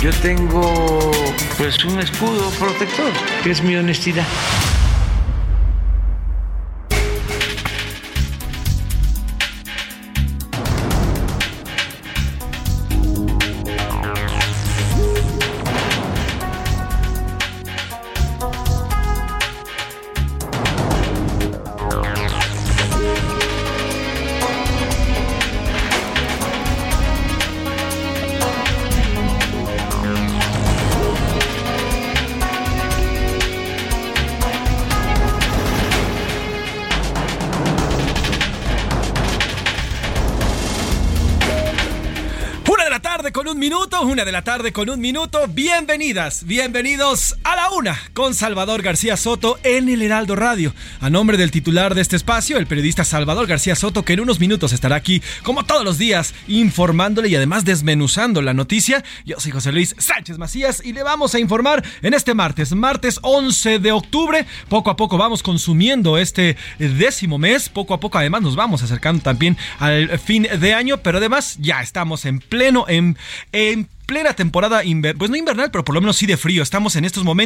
Yo tengo pues un escudo protector, que es mi honestidad. De la tarde con un minuto. Bienvenidas, bienvenidos a la una con Salvador García Soto en el Heraldo Radio. A nombre del titular de este espacio, el periodista Salvador García Soto, que en unos minutos estará aquí, como todos los días, informándole y además desmenuzando la noticia. Yo soy José Luis Sánchez Macías y le vamos a informar en este martes, martes 11 de octubre. Poco a poco vamos consumiendo este décimo mes. Poco a poco, además, nos vamos acercando también al fin de año, pero además ya estamos en pleno, en, en plena temporada, pues no invernal, pero por lo menos sí de frío. Estamos en estos momentos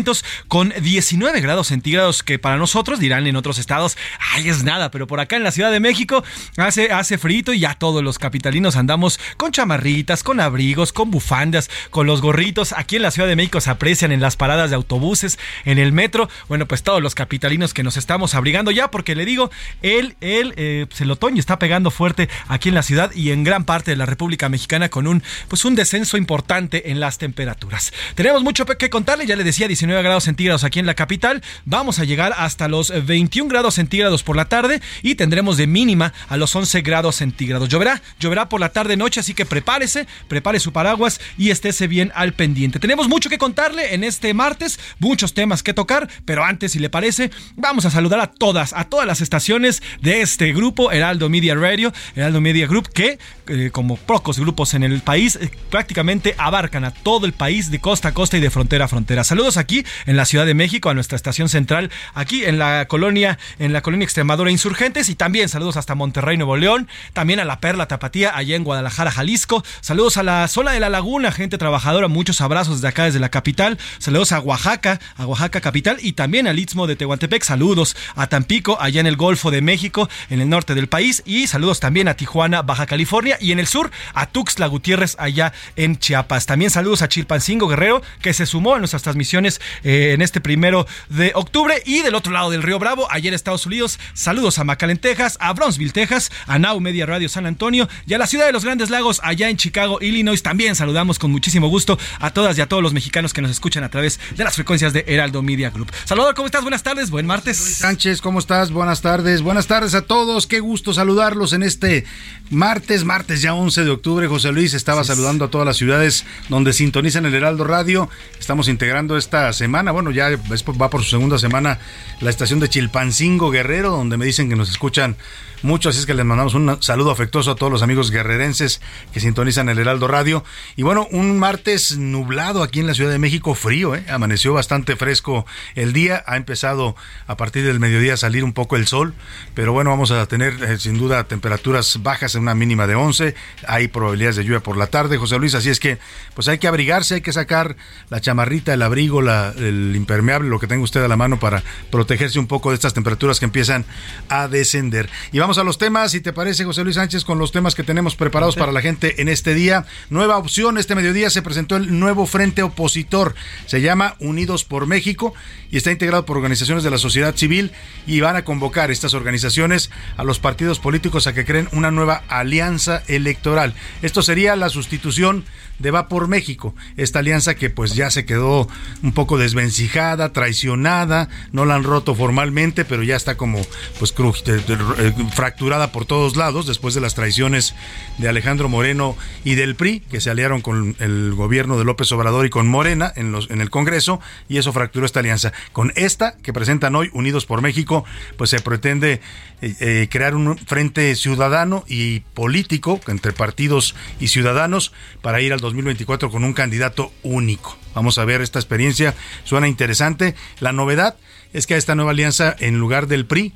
con 19 grados centígrados, que para nosotros dirán en otros estados, ay, es nada, pero por acá en la Ciudad de México hace, hace frío y ya todos los capitalinos andamos con chamarritas, con abrigos, con bufandas, con los gorritos. Aquí en la Ciudad de México se aprecian en las paradas de autobuses, en el metro. Bueno, pues todos los capitalinos que nos estamos abrigando ya, porque le digo, el, el, eh, pues el otoño está pegando fuerte aquí en la ciudad y en gran parte de la República Mexicana con un, pues un descenso importante en las temperaturas. Tenemos mucho que contarle, ya le decía 19 grados centígrados aquí en la capital, vamos a llegar hasta los 21 grados centígrados por la tarde y tendremos de mínima a los 11 grados centígrados. Lloverá, lloverá por la tarde noche, así que prepárese, prepare su paraguas y estése bien al pendiente. Tenemos mucho que contarle en este martes, muchos temas que tocar, pero antes, si le parece, vamos a saludar a todas, a todas las estaciones de este grupo, Heraldo Media Radio, Heraldo Media Group, que eh, como pocos grupos en el país, eh, prácticamente abarcan a todo el país de costa a costa y de frontera a frontera. Saludos aquí en la Ciudad de México, a nuestra estación central, aquí en la colonia, en la colonia Extremadura Insurgentes, y también saludos hasta Monterrey, Nuevo León, también a la Perla Tapatía, allá en Guadalajara, Jalisco. Saludos a la zona de la Laguna, gente trabajadora, muchos abrazos desde acá, desde la capital. Saludos a Oaxaca, a Oaxaca capital, y también al Istmo de Tehuantepec. Saludos a Tampico, allá en el Golfo de México, en el norte del país, y saludos también a Tijuana, Baja California, y en el sur a Tuxtla Gutiérrez, allá en Chiapas. También saludos a Chilpancingo Guerrero, que se sumó a nuestras transmisiones eh, en este primero de octubre. Y del otro lado del Río Bravo, ayer Estados Unidos, saludos a McAllen, Texas, a Bronzeville, Texas, a Now Media Radio San Antonio y a la ciudad de los Grandes Lagos, allá en Chicago, Illinois. También saludamos con muchísimo gusto a todas y a todos los mexicanos que nos escuchan a través de las frecuencias de Heraldo Media Group. Salvador, ¿cómo estás? Buenas tardes, buen martes. Luis Sánchez, ¿cómo estás? Buenas tardes. Buenas tardes a todos. Qué gusto saludarlos en este martes, martes ya 11 de octubre. José Luis estaba saludando a todas las ciudades donde sintonizan el Heraldo Radio. Estamos integrando esta semana, bueno, ya va por su segunda semana la estación de Chilpancingo Guerrero, donde me dicen que nos escuchan mucho, así es que les mandamos un saludo afectuoso a todos los amigos guerrerenses que sintonizan el Heraldo Radio. Y bueno, un martes nublado aquí en la Ciudad de México, frío, ¿eh? amaneció bastante fresco el día, ha empezado a partir del mediodía a salir un poco el sol, pero bueno, vamos a tener eh, sin duda temperaturas bajas en una mínima de 11, hay probabilidades de lluvia por la tarde, José Luis, así es que pues hay que abrigarse, hay que sacar la chamarrita, el abrigo, la, el impermeable, lo que tenga usted a la mano para protegerse un poco de estas temperaturas que empiezan a descender. Y vamos a los temas, si te parece, José Luis Sánchez, con los temas que tenemos preparados para la gente en este día. Nueva opción, este mediodía se presentó el nuevo frente opositor. Se llama Unidos por México y está integrado por organizaciones de la sociedad civil y van a convocar estas organizaciones a los partidos políticos a que creen una nueva alianza electoral. Esto sería la sustitución de Va por México, esta alianza que pues ya se quedó un poco desvencijada, traicionada, no la han roto formalmente, pero ya está como pues eh, fracturada por todos lados después de las traiciones de Alejandro Moreno y del PRI, que se aliaron con el gobierno de López Obrador y con Morena en, los, en el Congreso, y eso fracturó esta alianza. Con esta que presentan hoy, Unidos por México, pues se pretende eh, eh, crear un frente ciudadano y político entre partidos y ciudadanos para ir al 2024 con un candidato único. Vamos a ver esta experiencia, suena interesante. La novedad es que a esta nueva alianza, en lugar del PRI,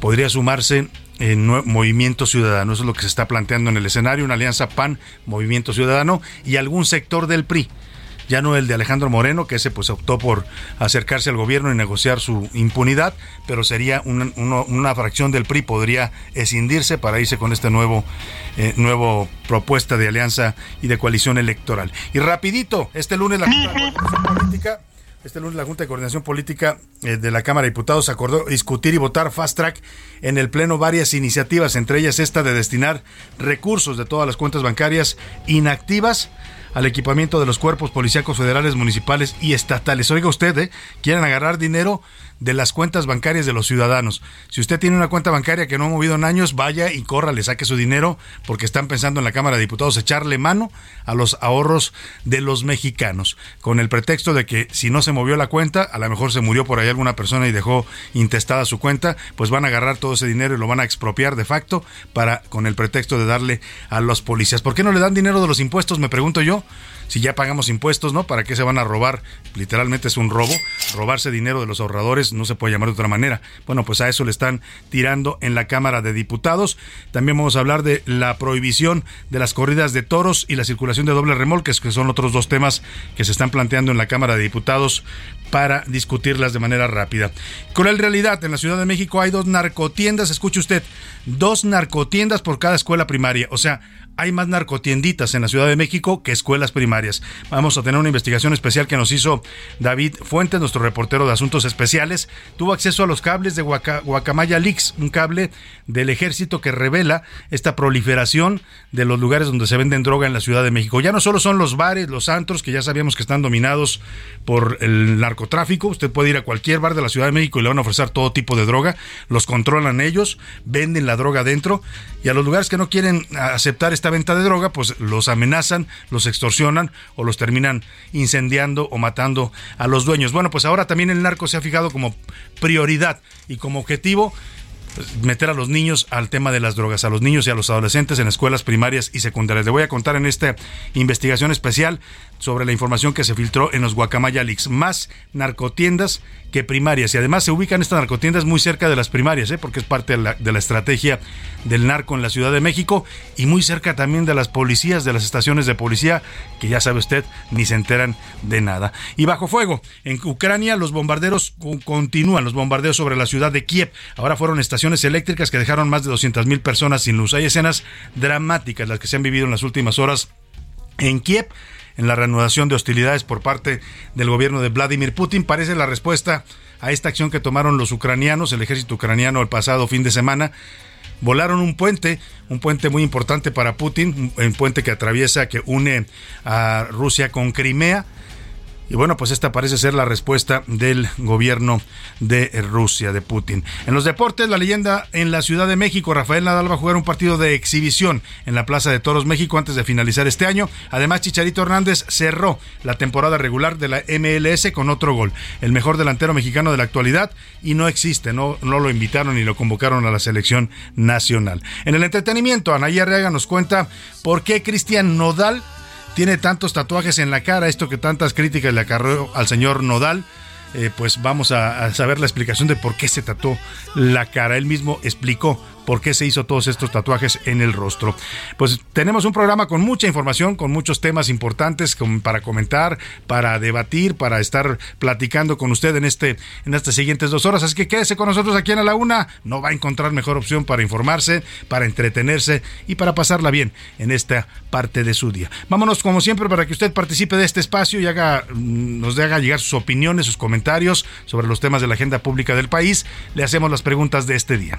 podría sumarse en Movimiento Ciudadano. Eso es lo que se está planteando en el escenario, una alianza PAN, Movimiento Ciudadano y algún sector del PRI. Ya no el de Alejandro Moreno, que ese pues optó por acercarse al gobierno y negociar su impunidad, pero sería una, fracción del PRI, podría escindirse para irse con este nuevo, eh, nuevo propuesta de alianza y de coalición electoral. Y rapidito, este lunes la Política este lunes la Junta de Coordinación Política eh, de la Cámara de Diputados acordó discutir y votar fast track en el Pleno varias iniciativas, entre ellas esta de destinar recursos de todas las cuentas bancarias inactivas al equipamiento de los cuerpos policíacos federales, municipales y estatales. Oiga usted, ¿eh? quieren agarrar dinero de las cuentas bancarias de los ciudadanos. Si usted tiene una cuenta bancaria que no ha movido en años, vaya y corra, le saque su dinero, porque están pensando en la Cámara de Diputados echarle mano a los ahorros de los mexicanos, con el pretexto de que si no se movió la cuenta, a lo mejor se murió por ahí alguna persona y dejó intestada su cuenta, pues van a agarrar todo ese dinero y lo van a expropiar de facto para con el pretexto de darle a los policías. ¿Por qué no le dan dinero de los impuestos? Me pregunto yo si ya pagamos impuestos, ¿no? ¿Para qué se van a robar? Literalmente es un robo. Robarse dinero de los ahorradores no se puede llamar de otra manera. Bueno, pues a eso le están tirando en la Cámara de Diputados. También vamos a hablar de la prohibición de las corridas de toros y la circulación de doble remolques, que son otros dos temas que se están planteando en la Cámara de Diputados para discutirlas de manera rápida. Con el realidad, en la Ciudad de México hay dos narcotiendas, escuche usted, dos narcotiendas por cada escuela primaria. O sea, hay más narcotienditas en la Ciudad de México que escuelas primarias. Vamos a tener una investigación especial que nos hizo David Fuentes, nuestro reportero de Asuntos Especiales. Tuvo acceso a los cables de Guacamaya Leaks, un cable del ejército que revela esta proliferación de los lugares donde se venden droga en la Ciudad de México. Ya no solo son los bares, los antros, que ya sabíamos que están dominados por el narcotráfico. Usted puede ir a cualquier bar de la Ciudad de México y le van a ofrecer todo tipo de droga. Los controlan ellos, venden la droga dentro y a los lugares que no quieren aceptar esta venta de droga, pues los amenazan, los extorsionan o los terminan incendiando o matando a los dueños. Bueno, pues ahora también el narco se ha fijado como prioridad y como objetivo pues, meter a los niños al tema de las drogas, a los niños y a los adolescentes en escuelas primarias y secundarias. Le voy a contar en esta investigación especial sobre la información que se filtró en los Guacamaya Leaks. Más narcotiendas que primarias. Y además se ubican estas narcotiendas muy cerca de las primarias, ¿eh? porque es parte de la, de la, estrategia del narco en la Ciudad de México y muy cerca también de las policías, de las estaciones de policía, que ya sabe usted, ni se enteran de nada. Y bajo fuego, en Ucrania los bombarderos continúan, los bombardeos sobre la ciudad de Kiev. Ahora fueron estaciones eléctricas que dejaron más de 200 mil personas sin luz. Hay escenas dramáticas las que se han vivido en las últimas horas en Kiev en la reanudación de hostilidades por parte del gobierno de Vladimir Putin. Parece la respuesta a esta acción que tomaron los ucranianos, el ejército ucraniano el pasado fin de semana. Volaron un puente, un puente muy importante para Putin, un puente que atraviesa, que une a Rusia con Crimea y bueno, pues esta parece ser la respuesta del gobierno de Rusia, de Putin. En los deportes, la leyenda en la Ciudad de México, Rafael Nadal va a jugar un partido de exhibición en la Plaza de Toros México antes de finalizar este año. Además, Chicharito Hernández cerró la temporada regular de la MLS con otro gol. El mejor delantero mexicano de la actualidad y no existe, no, no lo invitaron ni lo convocaron a la selección nacional. En el entretenimiento, Anaya Arriaga nos cuenta por qué Cristian Nodal tiene tantos tatuajes en la cara, esto que tantas críticas le acarreó al señor Nodal. Eh, pues vamos a, saber la explicación de por qué se tatuó la cara. Él mismo explicó por qué se hizo todos estos tatuajes en el rostro. Pues tenemos un programa con mucha información, con muchos temas importantes para comentar, para debatir, para estar platicando con usted en este en estas siguientes dos horas. Así que quédese con nosotros aquí en A la Una. No va a encontrar mejor opción para informarse, para entretenerse y para pasarla bien en esta parte de su día. Vámonos como siempre para que usted participe de este espacio y mm, nos haga llegar sus opiniones, sus comentarios sobre los temas de la agenda pública del país. Le hacemos las preguntas de este día.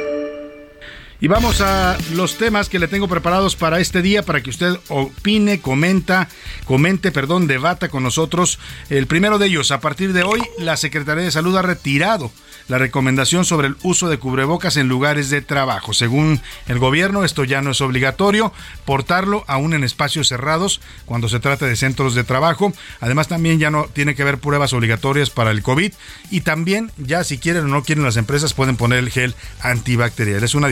Y vamos a los temas que le tengo preparados para este día para que usted opine, comenta, comente, perdón, debata con nosotros. El primero de ellos, a partir de hoy, la Secretaría de Salud ha retirado la recomendación sobre el uso de cubrebocas en lugares de trabajo. Según el gobierno, esto ya no es obligatorio portarlo aún en espacios cerrados cuando se trata de centros de trabajo. Además, también ya no tiene que haber pruebas obligatorias para el COVID y también ya si quieren o no quieren las empresas pueden poner el gel antibacterial. Es una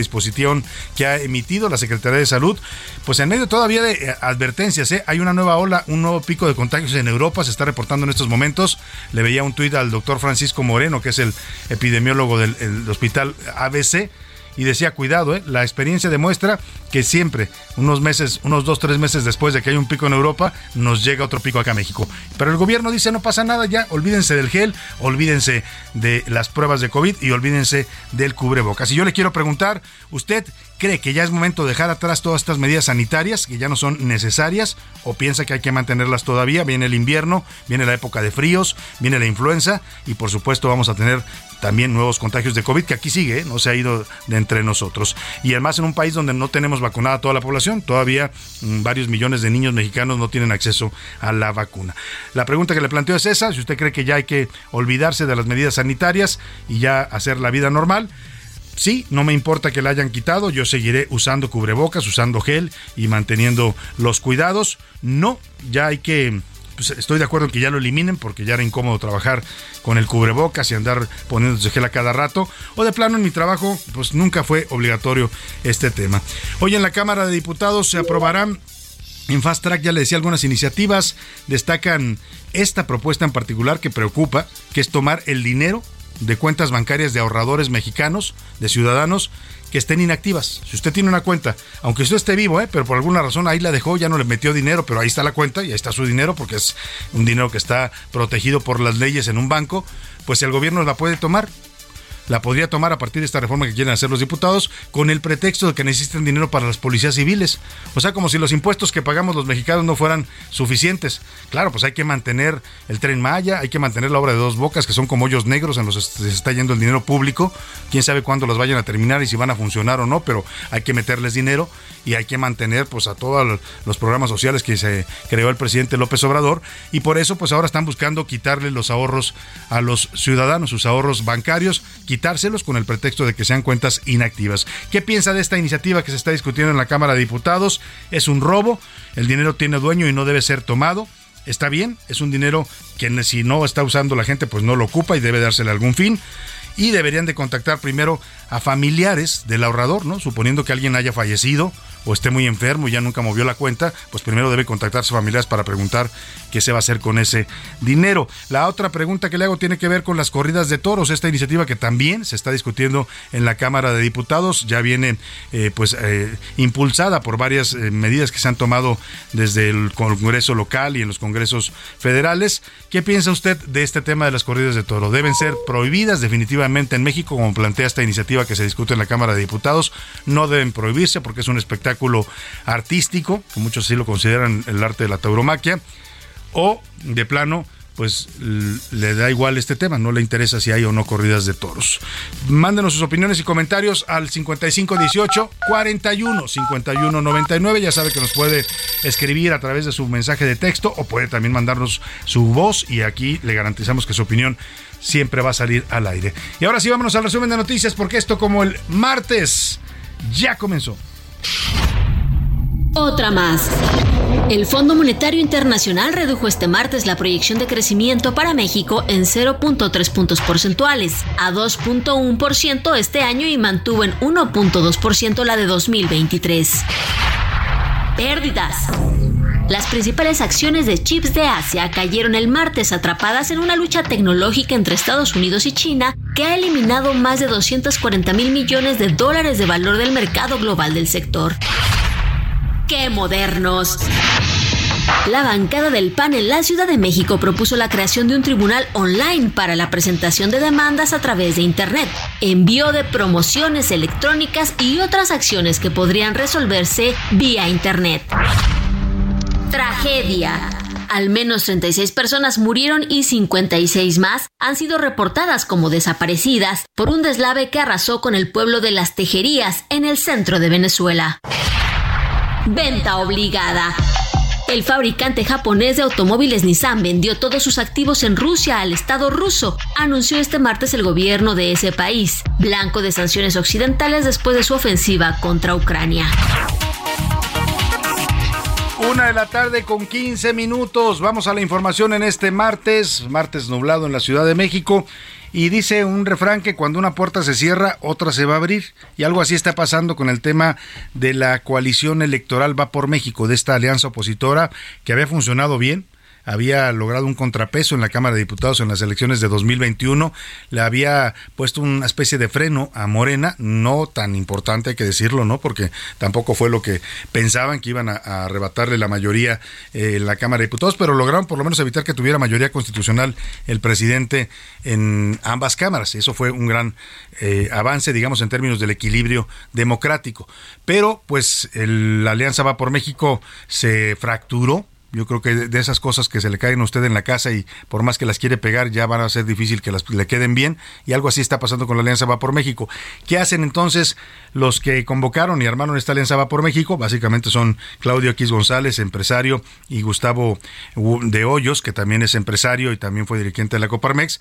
que ha emitido la Secretaría de Salud, pues en medio todavía de eh, advertencias, ¿eh? hay una nueva ola, un nuevo pico de contagios en Europa, se está reportando en estos momentos. Le veía un tuit al doctor Francisco Moreno, que es el epidemiólogo del hospital ABC, y decía, cuidado, ¿eh? la experiencia demuestra que siempre, unos meses, unos dos, tres meses después de que hay un pico en Europa, nos llega otro pico acá a México. Pero el gobierno dice, no pasa nada ya, olvídense del gel, olvídense de las pruebas de COVID y olvídense del cubrebocas. Y yo le quiero preguntar, ¿usted cree que ya es momento de dejar atrás todas estas medidas sanitarias que ya no son necesarias o piensa que hay que mantenerlas todavía? Viene el invierno, viene la época de fríos, viene la influenza y por supuesto vamos a tener también nuevos contagios de COVID, que aquí sigue, ¿eh? no se ha ido de entre nosotros. Y además en un país donde no tenemos vacunada a toda la población, todavía mm, varios millones de niños mexicanos no tienen acceso a la vacuna. La pregunta que le planteo es esa, si usted cree que ya hay que olvidarse de las medidas sanitarias y ya hacer la vida normal. Sí, no me importa que la hayan quitado, yo seguiré usando cubrebocas, usando gel y manteniendo los cuidados. No, ya hay que pues, estoy de acuerdo en que ya lo eliminen porque ya era incómodo trabajar con el cubrebocas y andar poniéndose gel a cada rato. O de plano en mi trabajo, pues nunca fue obligatorio este tema. Hoy en la Cámara de Diputados se aprobarán en Fast Track ya le decía algunas iniciativas, destacan esta propuesta en particular que preocupa, que es tomar el dinero de cuentas bancarias de ahorradores mexicanos, de ciudadanos, que estén inactivas. Si usted tiene una cuenta, aunque usted esté vivo, ¿eh? pero por alguna razón ahí la dejó, ya no le metió dinero, pero ahí está la cuenta y ahí está su dinero porque es un dinero que está protegido por las leyes en un banco, pues el gobierno la puede tomar la podría tomar a partir de esta reforma que quieren hacer los diputados con el pretexto de que necesitan dinero para las policías civiles. O sea, como si los impuestos que pagamos los mexicanos no fueran suficientes. Claro, pues hay que mantener el tren Maya, hay que mantener la obra de dos bocas, que son como hoyos negros en los que se está yendo el dinero público. Quién sabe cuándo los vayan a terminar y si van a funcionar o no, pero hay que meterles dinero y hay que mantener pues a todos los programas sociales que se creó el presidente López Obrador. Y por eso pues ahora están buscando quitarle los ahorros a los ciudadanos, sus ahorros bancarios, con el pretexto de que sean cuentas inactivas. ¿Qué piensa de esta iniciativa que se está discutiendo en la Cámara de Diputados? Es un robo, el dinero tiene dueño y no debe ser tomado. Está bien, es un dinero que si no está usando la gente, pues no lo ocupa y debe dársele algún fin y deberían de contactar primero a familiares del ahorrador, ¿no? Suponiendo que alguien haya fallecido o esté muy enfermo y ya nunca movió la cuenta, pues primero debe contactar a sus familiares para preguntar qué se va a hacer con ese dinero. La otra pregunta que le hago tiene que ver con las corridas de toros, esta iniciativa que también se está discutiendo en la Cámara de Diputados, ya viene eh, pues eh, impulsada por varias eh, medidas que se han tomado desde el Congreso local y en los congresos federales. ¿Qué piensa usted de este tema de las corridas de toros? ¿Deben ser prohibidas definitivamente en México, como plantea esta iniciativa que se discute en la Cámara de Diputados? No deben prohibirse porque es un espectáculo artístico, que muchos así lo consideran el arte de la tauromaquia o de plano pues le da igual este tema, no le interesa si hay o no corridas de toros. Mándenos sus opiniones y comentarios al 5518 41 51 99. Ya sabe que nos puede escribir a través de su mensaje de texto o puede también mandarnos su voz y aquí le garantizamos que su opinión siempre va a salir al aire. Y ahora sí vámonos al resumen de noticias porque esto como el martes ya comenzó. Otra más. El Fondo Monetario Internacional redujo este martes la proyección de crecimiento para México en 0.3 puntos porcentuales a 2.1% este año y mantuvo en 1.2% la de 2023. Pérdidas. Las principales acciones de chips de Asia cayeron el martes atrapadas en una lucha tecnológica entre Estados Unidos y China que ha eliminado más de 240 mil millones de dólares de valor del mercado global del sector. ¡Qué modernos! La bancada del PAN en la Ciudad de México propuso la creación de un tribunal online para la presentación de demandas a través de Internet, envío de promociones electrónicas y otras acciones que podrían resolverse vía Internet. Tragedia. Al menos 36 personas murieron y 56 más han sido reportadas como desaparecidas por un deslave que arrasó con el pueblo de las Tejerías en el centro de Venezuela. Venta obligada. El fabricante japonés de automóviles Nissan vendió todos sus activos en Rusia al Estado ruso, anunció este martes el gobierno de ese país, blanco de sanciones occidentales después de su ofensiva contra Ucrania. Una de la tarde con 15 minutos. Vamos a la información en este martes, martes nublado en la Ciudad de México. Y dice un refrán que cuando una puerta se cierra, otra se va a abrir. Y algo así está pasando con el tema de la coalición electoral Va por México, de esta alianza opositora que había funcionado bien había logrado un contrapeso en la Cámara de Diputados en las elecciones de 2021, le había puesto una especie de freno a Morena, no tan importante hay que decirlo, ¿no? Porque tampoco fue lo que pensaban que iban a, arrebatarle la mayoría eh, en la Cámara de Diputados, pero lograron por lo menos evitar que tuviera mayoría constitucional el presidente en ambas cámaras. Eso fue un gran eh, avance, digamos, en términos del equilibrio democrático. Pero, pues, la Alianza Va por México se fracturó yo creo que de esas cosas que se le caen a usted en la casa y por más que las quiere pegar ya van a ser difícil que las, le queden bien y algo así está pasando con la Alianza Va por México. ¿Qué hacen entonces los que convocaron y armaron esta Alianza Va por México? Básicamente son Claudio X González, empresario, y Gustavo de Hoyos, que también es empresario y también fue dirigente de la Coparmex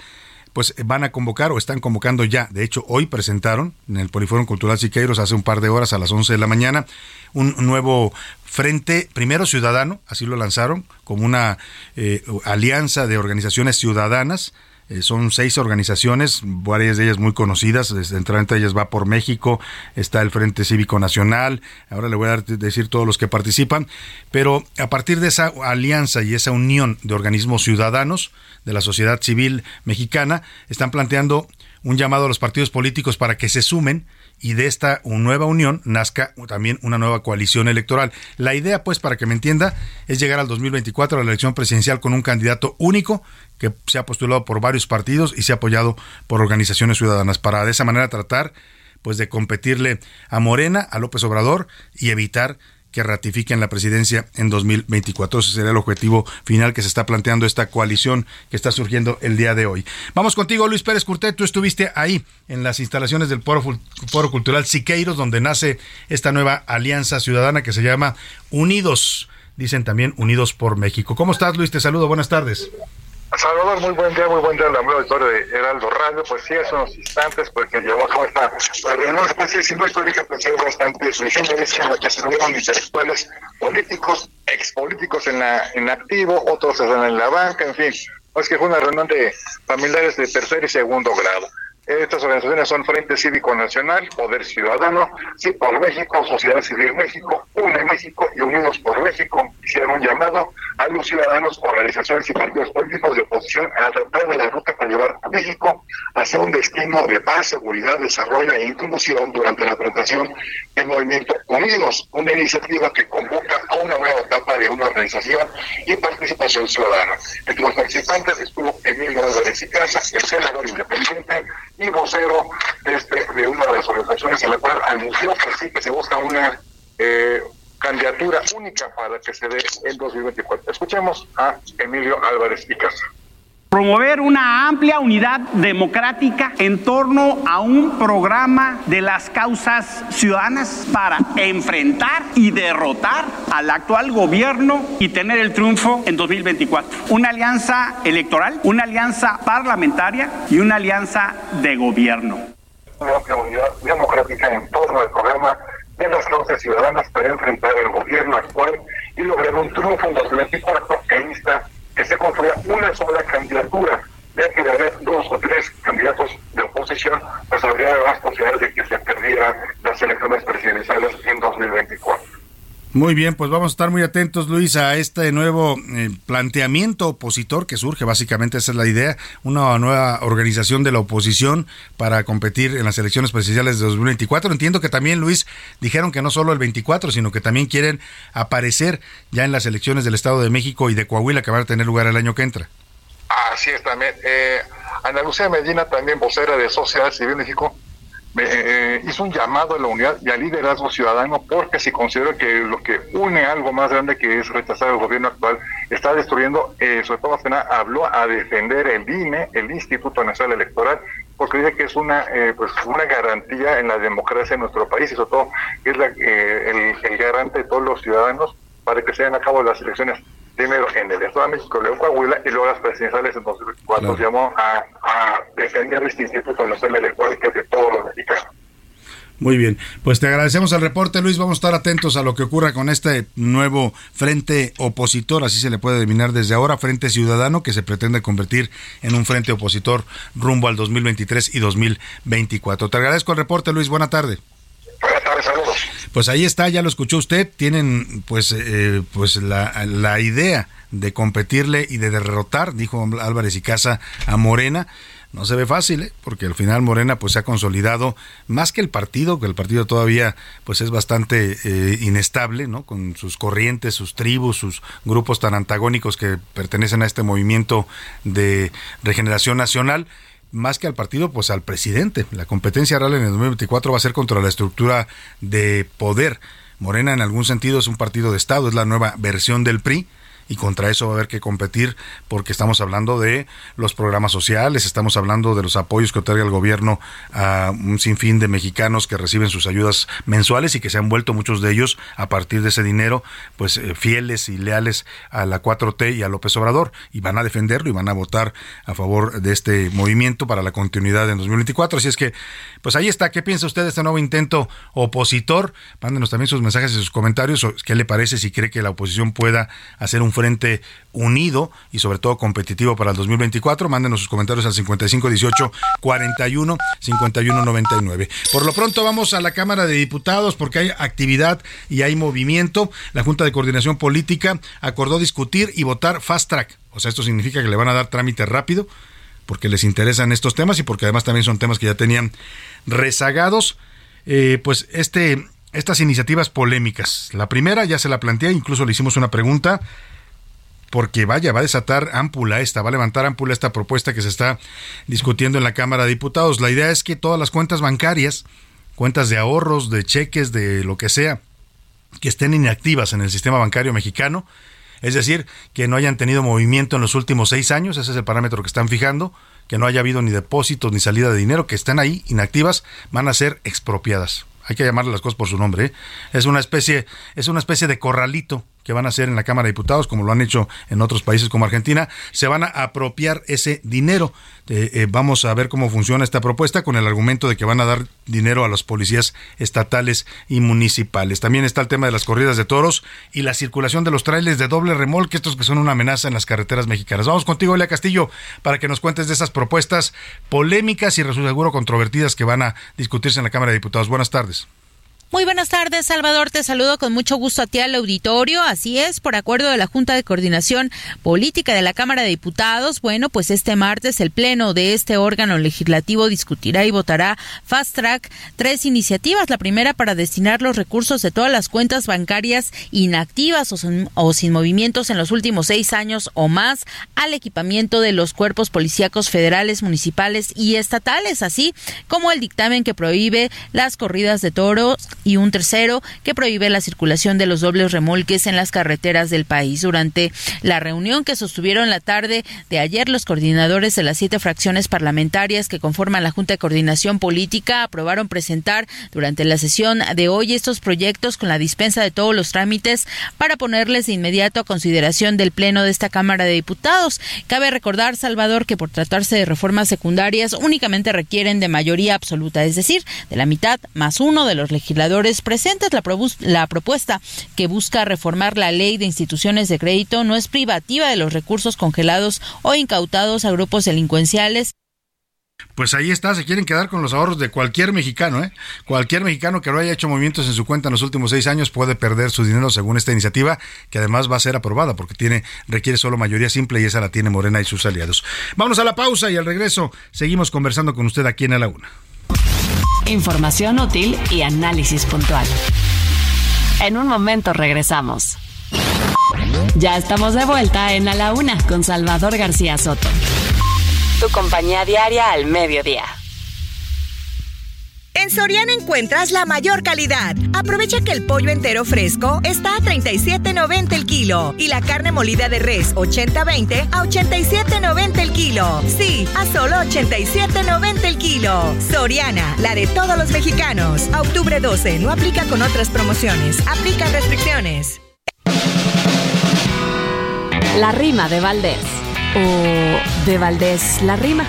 pues van a convocar o están convocando ya. De hecho, hoy presentaron en el Poliforum Cultural Siqueiros hace un par de horas a las 11 de la mañana un nuevo Frente Primero Ciudadano, así lo lanzaron, como una eh, alianza de organizaciones ciudadanas. Eh, son seis organizaciones, varias de ellas muy conocidas, entre ellas va por México, está el Frente Cívico Nacional, ahora le voy a decir todos los que participan, pero a partir de esa alianza y esa unión de organismos ciudadanos de la sociedad civil mexicana, están planteando un llamado a los partidos políticos para que se sumen y de esta nueva unión nazca también una nueva coalición electoral. La idea, pues, para que me entienda, es llegar al 2024 a la elección presidencial con un candidato único que se ha postulado por varios partidos y se ha apoyado por organizaciones ciudadanas para de esa manera tratar pues de competirle a Morena, a López Obrador y evitar que ratifiquen la presidencia en 2024. Ese sería el objetivo final que se está planteando esta coalición que está surgiendo el día de hoy. Vamos contigo, Luis Pérez Curtet. Tú estuviste ahí en las instalaciones del Foro, Foro Cultural Siqueiros, donde nace esta nueva alianza ciudadana que se llama Unidos. Dicen también Unidos por México. ¿Cómo estás, Luis? Te saludo. Buenas tardes. Salvador, muy buen día, muy buen día al auditorio de Heraldo Radio. Pues sí, hace unos instantes, porque llevó a cabo esta reunión especie de histórica, pues hay bastantes legendarias en la que se reunieron intelectuales políticos, expolíticos en, la, en activo, otros están en la banca, en fin. Es que fue una reunión de familiares de tercer y segundo grado. Estas organizaciones son Frente Cívico Nacional, Poder Ciudadano, Sí por México, Sociedad Civil México, UNE México y Unidos por México. Hicieron un llamado a los ciudadanos, organizaciones y partidos políticos de oposición a tratar de la ruta para llevar a México hacia un destino de paz, seguridad, desarrollo e inclusión durante la presentación del Movimiento Unidos, una iniciativa que convoca a una nueva etapa de una organización y participación ciudadana. Entre los participantes estuvo Emilio Álvarez y Casa, el senador independiente, y vocero este, de una de las organizaciones en la cual anunció que sí que se busca una eh, candidatura única para que se dé en 2024. Escuchemos a Emilio Álvarez y Casa. Promover una amplia unidad democrática en torno a un programa de las causas ciudadanas para enfrentar y derrotar al actual gobierno y tener el triunfo en 2024. Una alianza electoral, una alianza parlamentaria y una alianza de gobierno. Una amplia unidad democrática en torno al programa de las causas ciudadanas para enfrentar el gobierno actual y lograr un triunfo en 2024 que insta que se construya una sola candidatura, ya que de haber dos o tres candidatos de oposición, pues habría más posibilidades de que se perdieran las elecciones presidenciales en 2024. Muy bien, pues vamos a estar muy atentos, Luis, a este nuevo eh, planteamiento opositor que surge. Básicamente esa es la idea, una nueva organización de la oposición para competir en las elecciones presidenciales de 2024. Entiendo que también, Luis, dijeron que no solo el 24, sino que también quieren aparecer ya en las elecciones del Estado de México y de Coahuila que van a tener lugar el año que entra. Así es también. Eh, Ana Lucía Medina, también vocera de Sociedad Civil México, eh, hizo un llamado a la unidad y al liderazgo ciudadano porque si considera que lo que une algo más grande que es rechazar el gobierno actual está destruyendo, eh, sobre todo habló a defender el INE, el Instituto Nacional Electoral, porque dice que es una eh, pues una garantía en la democracia en nuestro país y sobre todo es la, el, el garante de todos los ciudadanos para que se lleven a cabo las elecciones primero en el Estado de México, León Coahuila, y luego las presidenciales en 2024 claro. llamó a, a defender este instituto nacional electoral que es de todos los mexicanos. Muy bien, pues te agradecemos el reporte, Luis. Vamos a estar atentos a lo que ocurra con este nuevo frente opositor, así se le puede denominar desde ahora, Frente Ciudadano, que se pretende convertir en un frente opositor rumbo al 2023 y 2024. Te agradezco el reporte, Luis. Buena tarde. Saludos. Pues ahí está, ya lo escuchó usted. Tienen pues, eh, pues la, la idea de competirle y de derrotar, dijo Álvarez y Casa, a Morena no se ve fácil, ¿eh? porque al final Morena pues se ha consolidado más que el partido, que el partido todavía pues es bastante eh, inestable, ¿no? Con sus corrientes, sus tribus, sus grupos tan antagónicos que pertenecen a este movimiento de regeneración nacional más que al partido, pues al presidente. La competencia real en el 2024 va a ser contra la estructura de poder. Morena en algún sentido es un partido de Estado, es la nueva versión del PRI y contra eso va a haber que competir porque estamos hablando de los programas sociales, estamos hablando de los apoyos que otorga el gobierno a un sinfín de mexicanos que reciben sus ayudas mensuales y que se han vuelto muchos de ellos a partir de ese dinero pues eh, fieles y leales a la 4T y a López Obrador y van a defenderlo y van a votar a favor de este movimiento para la continuidad en 2024. Así es que pues ahí está, ¿qué piensa usted de este nuevo intento opositor? Mándenos también sus mensajes y sus comentarios, qué le parece si cree que la oposición pueda hacer un frente unido y sobre todo competitivo para el 2024. Mándenos sus comentarios al 5518 41 51 99. Por lo pronto vamos a la Cámara de Diputados porque hay actividad y hay movimiento. La Junta de Coordinación Política acordó discutir y votar fast track. O sea, esto significa que le van a dar trámite rápido porque les interesan estos temas y porque además también son temas que ya tenían rezagados. Eh, pues este estas iniciativas polémicas. La primera ya se la planteé, incluso le hicimos una pregunta porque vaya, va a desatar ámpula esta, va a levantar ámpula esta propuesta que se está discutiendo en la Cámara de Diputados. La idea es que todas las cuentas bancarias, cuentas de ahorros, de cheques, de lo que sea, que estén inactivas en el sistema bancario mexicano, es decir, que no hayan tenido movimiento en los últimos seis años, ese es el parámetro que están fijando, que no haya habido ni depósitos ni salida de dinero, que estén ahí inactivas, van a ser expropiadas. Hay que llamarle las cosas por su nombre. ¿eh? Es una especie, es una especie de corralito que van a hacer en la Cámara de Diputados, como lo han hecho en otros países como Argentina, se van a apropiar ese dinero. Eh, eh, vamos a ver cómo funciona esta propuesta con el argumento de que van a dar dinero a las policías estatales y municipales. También está el tema de las corridas de toros y la circulación de los trailers de doble remolque, estos que son una amenaza en las carreteras mexicanas. Vamos contigo, Elia Castillo, para que nos cuentes de esas propuestas polémicas y seguro controvertidas que van a discutirse en la Cámara de Diputados. Buenas tardes. Muy buenas tardes, Salvador. Te saludo con mucho gusto a ti al auditorio. Así es, por acuerdo de la Junta de Coordinación Política de la Cámara de Diputados, bueno, pues este martes el Pleno de este órgano legislativo discutirá y votará fast track tres iniciativas. La primera para destinar los recursos de todas las cuentas bancarias inactivas o sin, o sin movimientos en los últimos seis años o más al equipamiento de los cuerpos policíacos federales, municipales y estatales, así como el dictamen que prohíbe las corridas de toros y un tercero que prohíbe la circulación de los dobles remolques en las carreteras del país. Durante la reunión que sostuvieron la tarde de ayer, los coordinadores de las siete fracciones parlamentarias que conforman la Junta de Coordinación Política aprobaron presentar durante la sesión de hoy estos proyectos con la dispensa de todos los trámites para ponerles de inmediato a consideración del Pleno de esta Cámara de Diputados. Cabe recordar, Salvador, que por tratarse de reformas secundarias únicamente requieren de mayoría absoluta, es decir, de la mitad más uno de los legisladores presentes. La, la propuesta que busca reformar la ley de instituciones de crédito no es privativa de los recursos congelados o incautados a grupos delincuenciales Pues ahí está, se quieren quedar con los ahorros de cualquier mexicano, ¿eh? Cualquier mexicano que no haya hecho movimientos en su cuenta en los últimos seis años puede perder su dinero según esta iniciativa, que además va a ser aprobada porque tiene, requiere solo mayoría simple y esa la tiene Morena y sus aliados. Vamos a la pausa y al regreso seguimos conversando con usted aquí en A la Una. Información útil y análisis puntual. En un momento regresamos. Ya estamos de vuelta en A la Una con Salvador García Soto. Tu compañía diaria al mediodía. Soriana encuentras la mayor calidad. Aprovecha que el pollo entero fresco está a 37.90 el kilo y la carne molida de res 80-20 a 87.90 el kilo. Sí, a solo 87.90 el kilo. Soriana, la de todos los mexicanos. A octubre 12, no aplica con otras promociones. Aplica restricciones. La rima de Valdés. O de Valdés la rima.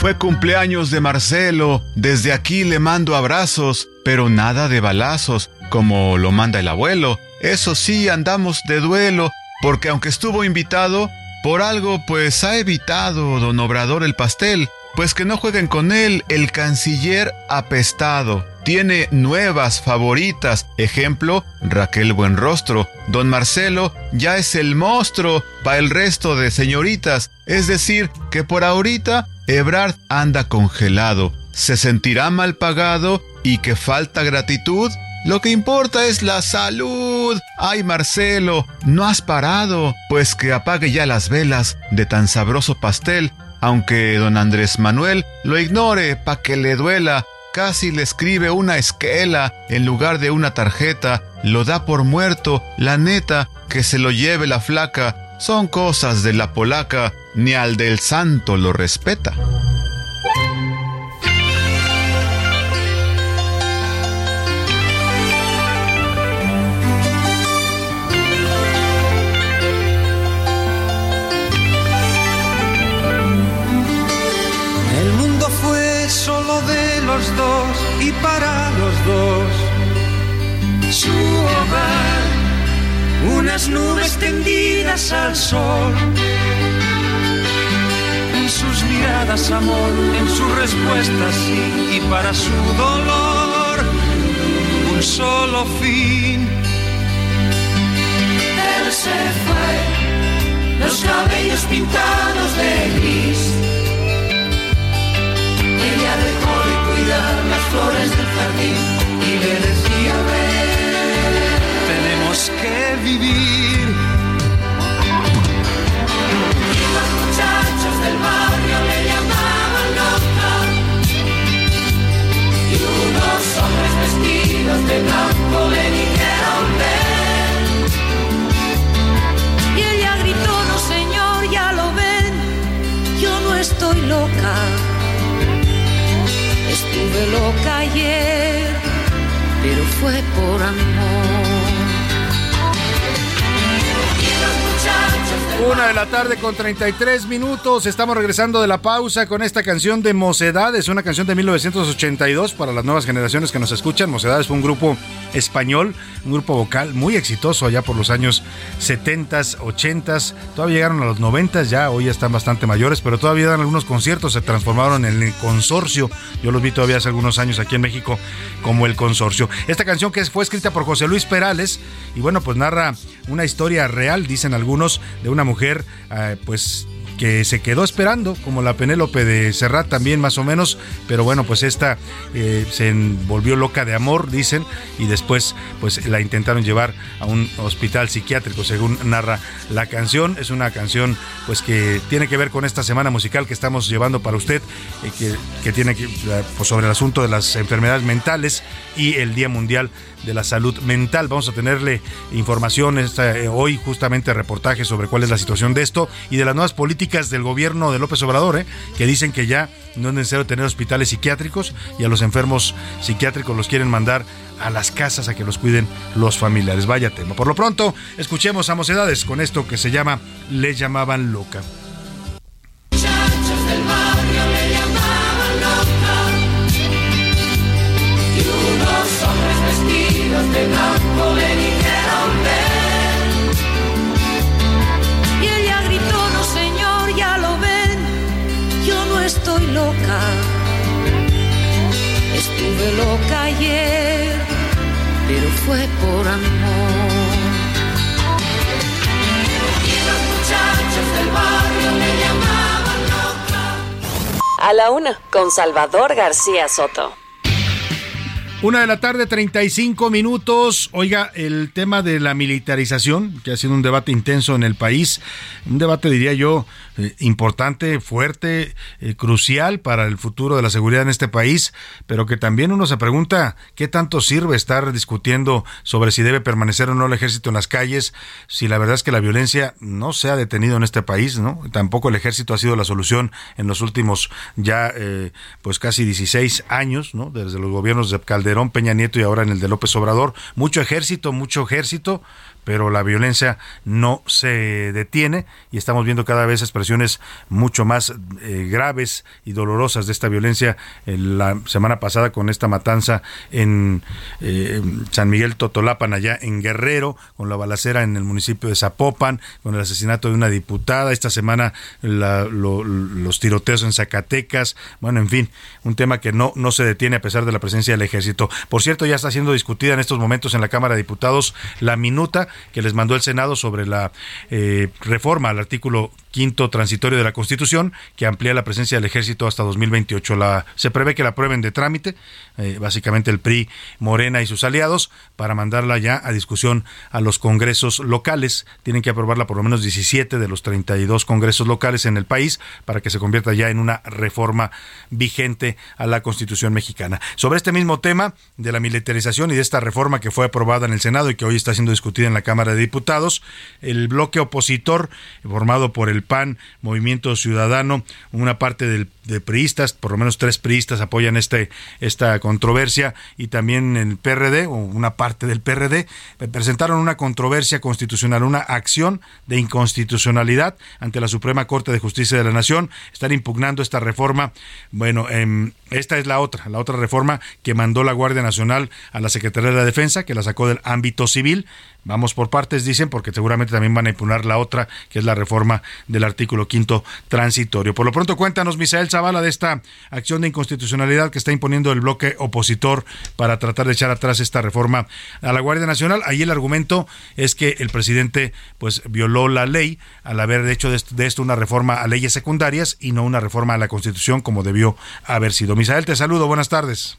Fue cumpleaños de Marcelo, desde aquí le mando abrazos, pero nada de balazos, como lo manda el abuelo. Eso sí, andamos de duelo, porque aunque estuvo invitado, por algo pues ha evitado don Obrador el pastel, pues que no jueguen con él el canciller apestado. Tiene nuevas favoritas, ejemplo, Raquel Buenrostro. Don Marcelo ya es el monstruo para el resto de señoritas, es decir, que por ahorita Ebrard anda congelado, se sentirá mal pagado y que falta gratitud. Lo que importa es la salud. Ay, Marcelo, no has parado, pues que apague ya las velas de tan sabroso pastel, aunque don Andrés Manuel lo ignore pa' que le duela. Casi le escribe una esquela en lugar de una tarjeta, lo da por muerto, la neta, que se lo lleve la flaca, son cosas de la polaca, ni al del santo lo respeta. El mundo fue solo de los dos y para los dos. Su hogar unas nubes tendidas al sol. En sus miradas amor, en sus respuestas sí, y para su dolor un solo fin. Él se fue, los cabellos pintados de gris. Ella dejó de cuidar las flores del jardín y le decía ven tenemos que vivir. Hombres vestidos de blanco le dijeron ven. Y ella gritó, no señor, ya lo ven, yo no estoy loca. Estuve loca ayer, pero fue por amor. Una de la tarde con 33 minutos. Estamos regresando de la pausa con esta canción de Mocedades, una canción de 1982 para las nuevas generaciones que nos escuchan. Mocedades fue un grupo español, un grupo vocal muy exitoso allá por los años 70s, 80s. Todavía llegaron a los 90s, ya hoy están bastante mayores, pero todavía dan algunos conciertos. Se transformaron en el consorcio. Yo los vi todavía hace algunos años aquí en México como el consorcio. Esta canción que fue escrita por José Luis Perales y bueno, pues narra una historia real, dicen algunos, de una mujer, eh, pues que se quedó esperando, como la Penélope de Serrat también más o menos, pero bueno, pues esta eh, se volvió loca de amor, dicen, y después pues la intentaron llevar a un hospital psiquiátrico, según narra la canción. Es una canción pues que tiene que ver con esta semana musical que estamos llevando para usted, eh, que, que, tiene que, pues, sobre el asunto de las enfermedades mentales y el Día Mundial de la Salud Mental. Vamos a tenerle información eh, hoy, justamente reportajes sobre cuál es la situación de esto y de las nuevas políticas del gobierno de López Obrador, eh, que dicen que ya no es necesario tener hospitales psiquiátricos y a los enfermos psiquiátricos los quieren mandar a las casas a que los cuiden los familiares. Vaya tema. Por lo pronto, escuchemos a Mocedades con esto que se llama Le llamaban loca. de le dijeron ven. Y ella gritó, no señor, ya lo ven, yo no estoy loca. Estuve loca ayer, pero fue por amor. Y los muchachos del barrio me llamaban loca. A la una, con Salvador García Soto. Una de la tarde, 35 minutos. Oiga, el tema de la militarización, que ha sido un debate intenso en el país, un debate, diría yo, eh, importante, fuerte, eh, crucial para el futuro de la seguridad en este país, pero que también uno se pregunta qué tanto sirve estar discutiendo sobre si debe permanecer o no el ejército en las calles, si la verdad es que la violencia no se ha detenido en este país, ¿no? Tampoco el ejército ha sido la solución en los últimos ya, eh, pues casi 16 años, ¿no? Desde los gobiernos de Calderón, Peña Nieto y ahora en el de López Obrador. Mucho ejército, mucho ejército, pero la violencia no se detiene y estamos viendo cada vez expresiones mucho más eh, graves y dolorosas de esta violencia. la semana pasada con esta matanza en eh, San Miguel Totolapan, allá en Guerrero, con la balacera en el municipio de Zapopan, con el asesinato de una diputada. Esta semana los tiroteos en Zacatecas. Bueno, en fin, un tema que no, no se detiene a pesar de la presencia del ejército. Por cierto, ya está siendo discutida en estos momentos en la Cámara de Diputados la minuta que les mandó el Senado sobre la eh, reforma al artículo quinto transitorio de la Constitución que amplía la presencia del ejército hasta 2028. La, se prevé que la aprueben de trámite, eh, básicamente el PRI, Morena y sus aliados, para mandarla ya a discusión a los congresos locales. Tienen que aprobarla por lo menos 17 de los 32 congresos locales en el país para que se convierta ya en una reforma vigente a la Constitución mexicana. Sobre este mismo tema de la militarización y de esta reforma que fue aprobada en el Senado y que hoy está siendo discutida en la Cámara de Diputados, el bloque opositor formado por el PAN, Movimiento Ciudadano, una parte de priistas, por lo menos tres priistas apoyan este, esta controversia y también el PRD o una parte del PRD presentaron una controversia constitucional, una acción de inconstitucionalidad ante la Suprema Corte de Justicia de la Nación. Están impugnando esta reforma. Bueno, eh, esta es la otra, la otra reforma que mandó la Guardia Nacional a la Secretaría de la Defensa, que la sacó del ámbito civil. Vamos por partes, dicen, porque seguramente también van a impugnar la otra, que es la reforma del artículo quinto transitorio. Por lo pronto, cuéntanos, Misael Zavala, de esta acción de inconstitucionalidad que está imponiendo el bloque opositor para tratar de echar atrás esta reforma a la Guardia Nacional. Ahí el argumento es que el presidente pues violó la ley al haber hecho de esto una reforma a leyes secundarias y no una reforma a la Constitución como debió haber sido. Misael, te saludo, buenas tardes.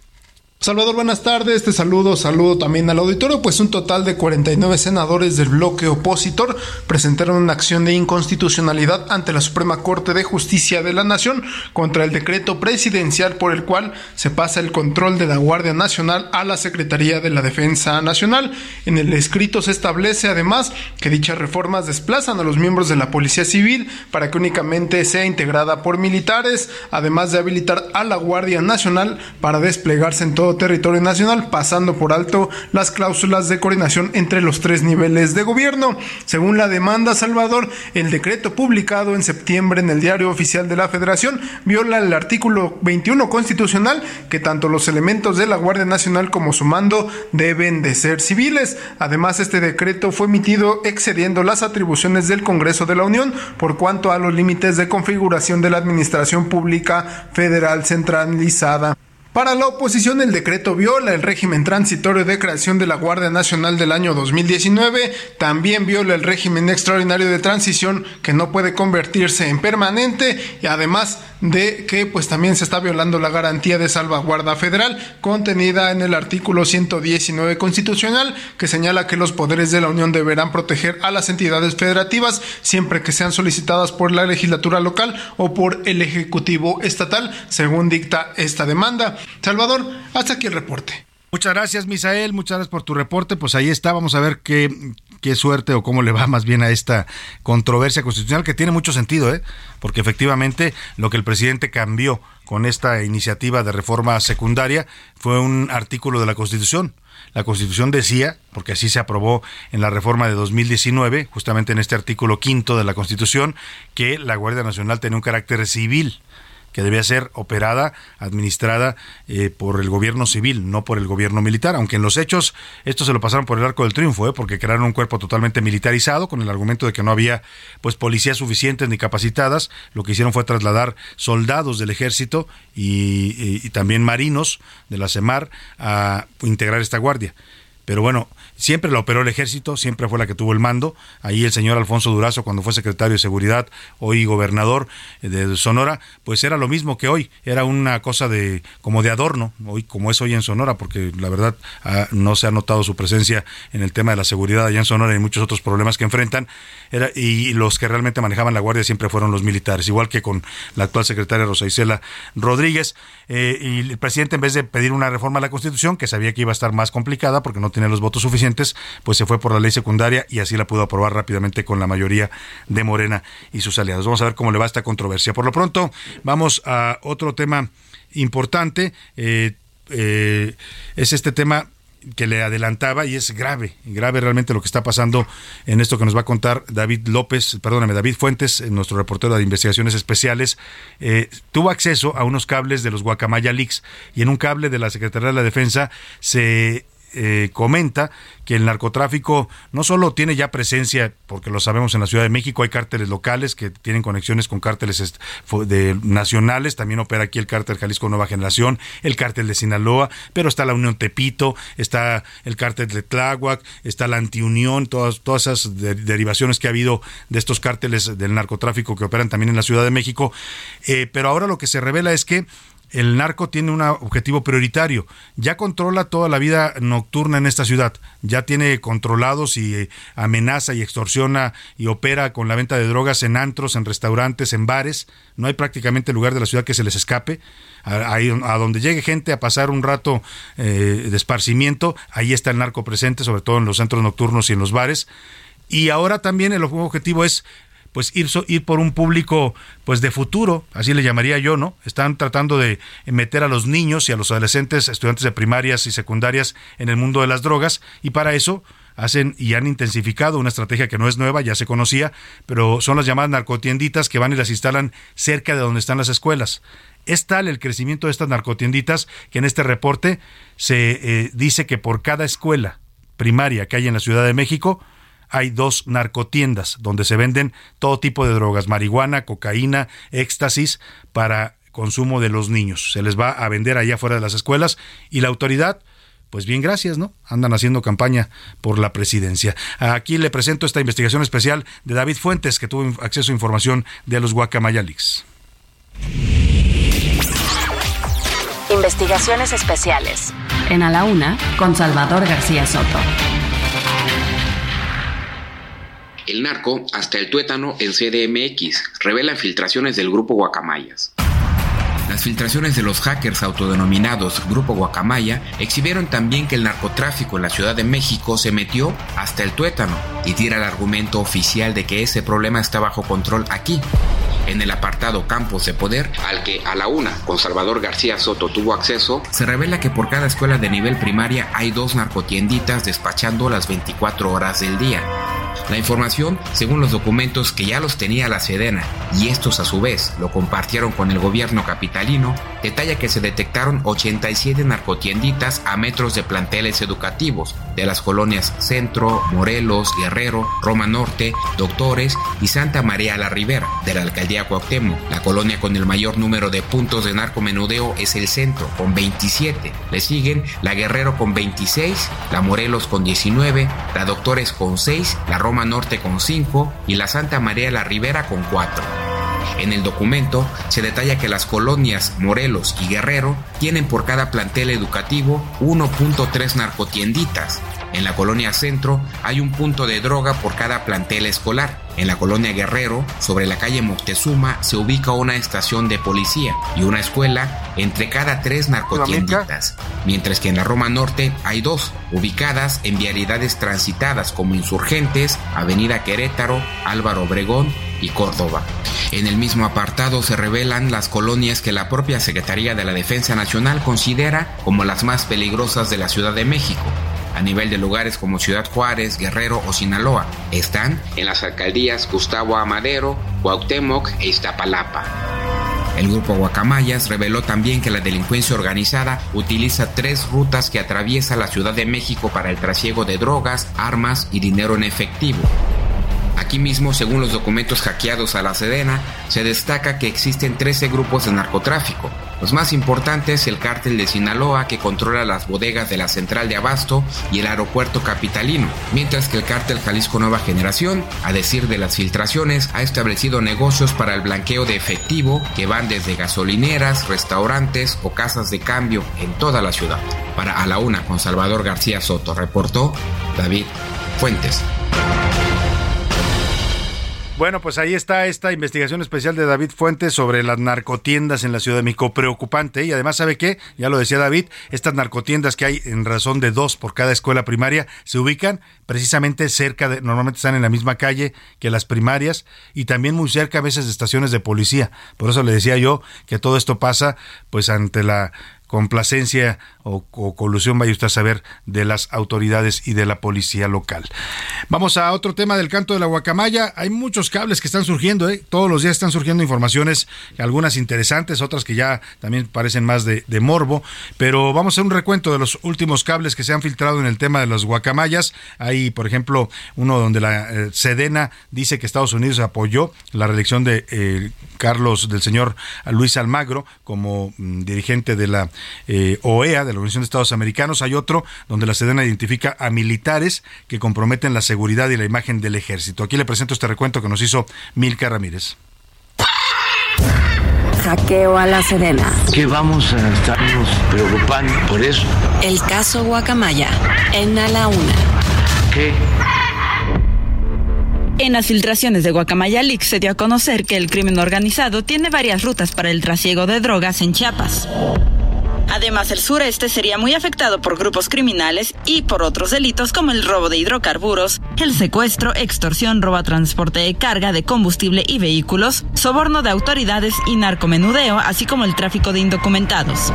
Salvador, buenas tardes. Te saludo, saludo también al auditorio. Pues un total de 49 senadores del bloque opositor presentaron una acción de inconstitucionalidad ante la Suprema Corte de Justicia de la Nación contra el decreto presidencial por el cual se pasa el control de la Guardia Nacional a la Secretaría de la Defensa Nacional. En el escrito se establece además que dichas reformas desplazan a los miembros de la Policía Civil para que únicamente sea integrada por militares, además de habilitar a la Guardia Nacional para desplegarse en todo territorio nacional, pasando por alto las cláusulas de coordinación entre los tres niveles de gobierno. Según la demanda, Salvador, el decreto publicado en septiembre en el Diario Oficial de la Federación viola el artículo 21 constitucional que tanto los elementos de la Guardia Nacional como su mando deben de ser civiles. Además, este decreto fue emitido excediendo las atribuciones del Congreso de la Unión por cuanto a los límites de configuración de la Administración Pública Federal centralizada. Para la oposición, el decreto viola el régimen transitorio de creación de la Guardia Nacional del año 2019, también viola el régimen extraordinario de transición que no puede convertirse en permanente y además de que pues también se está violando la garantía de salvaguarda federal contenida en el artículo 119 constitucional que señala que los poderes de la Unión deberán proteger a las entidades federativas siempre que sean solicitadas por la legislatura local o por el ejecutivo estatal, según dicta esta demanda. Salvador, hasta aquí el reporte. Muchas gracias, Misael. Muchas gracias por tu reporte. Pues ahí está. Vamos a ver qué, qué suerte o cómo le va más bien a esta controversia constitucional que tiene mucho sentido, ¿eh? porque efectivamente lo que el presidente cambió con esta iniciativa de reforma secundaria fue un artículo de la Constitución. La Constitución decía, porque así se aprobó en la reforma de 2019, justamente en este artículo quinto de la Constitución, que la Guardia Nacional tenía un carácter civil que debía ser operada, administrada eh, por el gobierno civil, no por el gobierno militar, aunque en los hechos esto se lo pasaron por el arco del triunfo, ¿eh? porque crearon un cuerpo totalmente militarizado con el argumento de que no había pues policías suficientes ni capacitadas, lo que hicieron fue trasladar soldados del ejército y, y también marinos de la CEMAR a integrar esta guardia. Pero bueno, siempre la operó el ejército, siempre fue la que tuvo el mando. Ahí el señor Alfonso Durazo, cuando fue secretario de Seguridad, hoy gobernador eh, de Sonora, pues era lo mismo que hoy, era una cosa de como de adorno, hoy como es hoy en Sonora, porque la verdad ah, no se ha notado su presencia en el tema de la seguridad allá en Sonora y muchos otros problemas que enfrentan. Era, y los que realmente manejaban la guardia siempre fueron los militares, igual que con la actual secretaria Rosa Isela Rodríguez. Eh, y el presidente, en vez de pedir una reforma a la Constitución, que sabía que iba a estar más complicada porque no tenía los votos suficientes, pues se fue por la ley secundaria y así la pudo aprobar rápidamente con la mayoría de Morena y sus aliados. Vamos a ver cómo le va esta controversia. Por lo pronto, vamos a otro tema importante. Eh, eh, es este tema que le adelantaba y es grave, grave realmente lo que está pasando en esto que nos va a contar David López, perdóname, David Fuentes, nuestro reportero de investigaciones especiales, eh, tuvo acceso a unos cables de los Guacamaya Leaks y en un cable de la Secretaría de la Defensa se eh, comenta que el narcotráfico no solo tiene ya presencia, porque lo sabemos en la Ciudad de México, hay cárteles locales que tienen conexiones con cárteles de, nacionales, también opera aquí el cártel Jalisco Nueva Generación, el cártel de Sinaloa, pero está la Unión Tepito, está el cártel de Tláhuac, está la Antiunión, todas, todas esas derivaciones que ha habido de estos cárteles del narcotráfico que operan también en la Ciudad de México. Eh, pero ahora lo que se revela es que el narco tiene un objetivo prioritario. Ya controla toda la vida nocturna en esta ciudad. Ya tiene controlados y eh, amenaza y extorsiona y opera con la venta de drogas en antros, en restaurantes, en bares. No hay prácticamente lugar de la ciudad que se les escape. A, a donde llegue gente a pasar un rato eh, de esparcimiento, ahí está el narco presente, sobre todo en los centros nocturnos y en los bares. Y ahora también el objetivo es pues ir, ir por un público pues de futuro, así le llamaría yo, ¿no? Están tratando de meter a los niños y a los adolescentes, estudiantes de primarias y secundarias en el mundo de las drogas y para eso hacen y han intensificado una estrategia que no es nueva, ya se conocía, pero son las llamadas narcotienditas que van y las instalan cerca de donde están las escuelas. Es tal el crecimiento de estas narcotienditas que en este reporte se eh, dice que por cada escuela primaria que hay en la Ciudad de México, hay dos narcotiendas donde se venden todo tipo de drogas, marihuana, cocaína, éxtasis, para consumo de los niños. Se les va a vender allá afuera de las escuelas y la autoridad pues bien, gracias, ¿no? Andan haciendo campaña por la presidencia. Aquí le presento esta investigación especial de David Fuentes, que tuvo acceso a información de los Guacamayalix. Investigaciones especiales. En A la Una, con Salvador García Soto. El narco hasta el tuétano en CDMX revela filtraciones del grupo Guacamayas. Las filtraciones de los hackers autodenominados Grupo Guacamaya exhibieron también que el narcotráfico en la Ciudad de México se metió hasta el tuétano y tira el argumento oficial de que ese problema está bajo control aquí. En el apartado Campos de Poder, al que a la una con Salvador García Soto tuvo acceso, se revela que por cada escuela de nivel primaria hay dos narcotienditas despachando las 24 horas del día. La información, según los documentos que ya los tenía la Sedena y estos a su vez lo compartieron con el gobierno capitalino, detalla que se detectaron 87 narcotienditas a metros de planteles educativos de las colonias Centro, Morelos, Guerrero, Roma Norte, Doctores y Santa María la Ribera de la alcaldía Cuauhtémoc. La colonia con el mayor número de puntos de narcomenudeo es el Centro con 27. Le siguen la Guerrero con 26, la Morelos con 19, la Doctores con 6, la Roma Norte con 5 y la Santa María la Ribera con 4. En el documento se detalla que las colonias Morelos y Guerrero tienen por cada plantel educativo 1.3 narcotienditas. En la colonia Centro hay un punto de droga por cada plantel escolar. En la colonia Guerrero, sobre la calle Moctezuma, se ubica una estación de policía y una escuela entre cada tres narcotienditas, mientras que en la Roma Norte hay dos, ubicadas en vialidades transitadas como Insurgentes, Avenida Querétaro, Álvaro Obregón y Córdoba. En el mismo apartado se revelan las colonias que la propia Secretaría de la Defensa Nacional considera como las más peligrosas de la Ciudad de México, a nivel de lugares como Ciudad Juárez, Guerrero o Sinaloa. Están en las alcaldías Gustavo Amadero, Cuauhtémoc e Iztapalapa. El grupo Guacamayas reveló también que la delincuencia organizada utiliza tres rutas que atraviesa la Ciudad de México para el trasiego de drogas, armas y dinero en efectivo. Aquí mismo, según los documentos hackeados a la Sedena, se destaca que existen 13 grupos de narcotráfico. Los más importantes, el cártel de Sinaloa, que controla las bodegas de la central de Abasto y el aeropuerto capitalino, mientras que el cártel Jalisco Nueva Generación, a decir de las filtraciones, ha establecido negocios para el blanqueo de efectivo que van desde gasolineras, restaurantes o casas de cambio en toda la ciudad. Para A la Una con Salvador García Soto, reportó David Fuentes. Bueno, pues ahí está esta investigación especial de David Fuentes sobre las narcotiendas en la Ciudad de México. Preocupante. Y además, ¿sabe qué? Ya lo decía David, estas narcotiendas que hay en razón de dos por cada escuela primaria se ubican precisamente cerca de, normalmente están en la misma calle que las primarias y también muy cerca a veces de estaciones de policía. Por eso le decía yo que todo esto pasa pues ante la complacencia o, colusión, vaya usted a saber, de las autoridades y de la policía local. Vamos a otro tema del canto de la guacamaya. Hay muchos cables que están surgiendo, ¿eh? todos los días están surgiendo informaciones, algunas interesantes, otras que ya también parecen más de, morbo, pero vamos a hacer un recuento de los últimos cables que se han filtrado en el tema de las guacamayas. Hay, por ejemplo, uno donde la eh, Sedena dice que Estados Unidos apoyó la reelección de eh, Carlos, del señor Luis Almagro, como mm, dirigente de la eh, OEA, de la Organización de Estados Americanos. Hay otro donde la Sedena identifica a militares que comprometen la seguridad y la imagen del ejército. Aquí le presento este recuento que nos hizo Milka Ramírez. Hackeo a la Sedena. Que vamos a estarnos preocupando por eso. El caso Guacamaya, en A la Una. ¿Qué? En las filtraciones de Guacamaya Leaks se dio a conocer que el crimen organizado tiene varias rutas para el trasiego de drogas en Chiapas. Además, el sureste sería muy afectado por grupos criminales y por otros delitos como el robo de hidrocarburos, el secuestro, extorsión, robo a transporte de carga de combustible y vehículos, soborno de autoridades y narcomenudeo, así como el tráfico de indocumentados.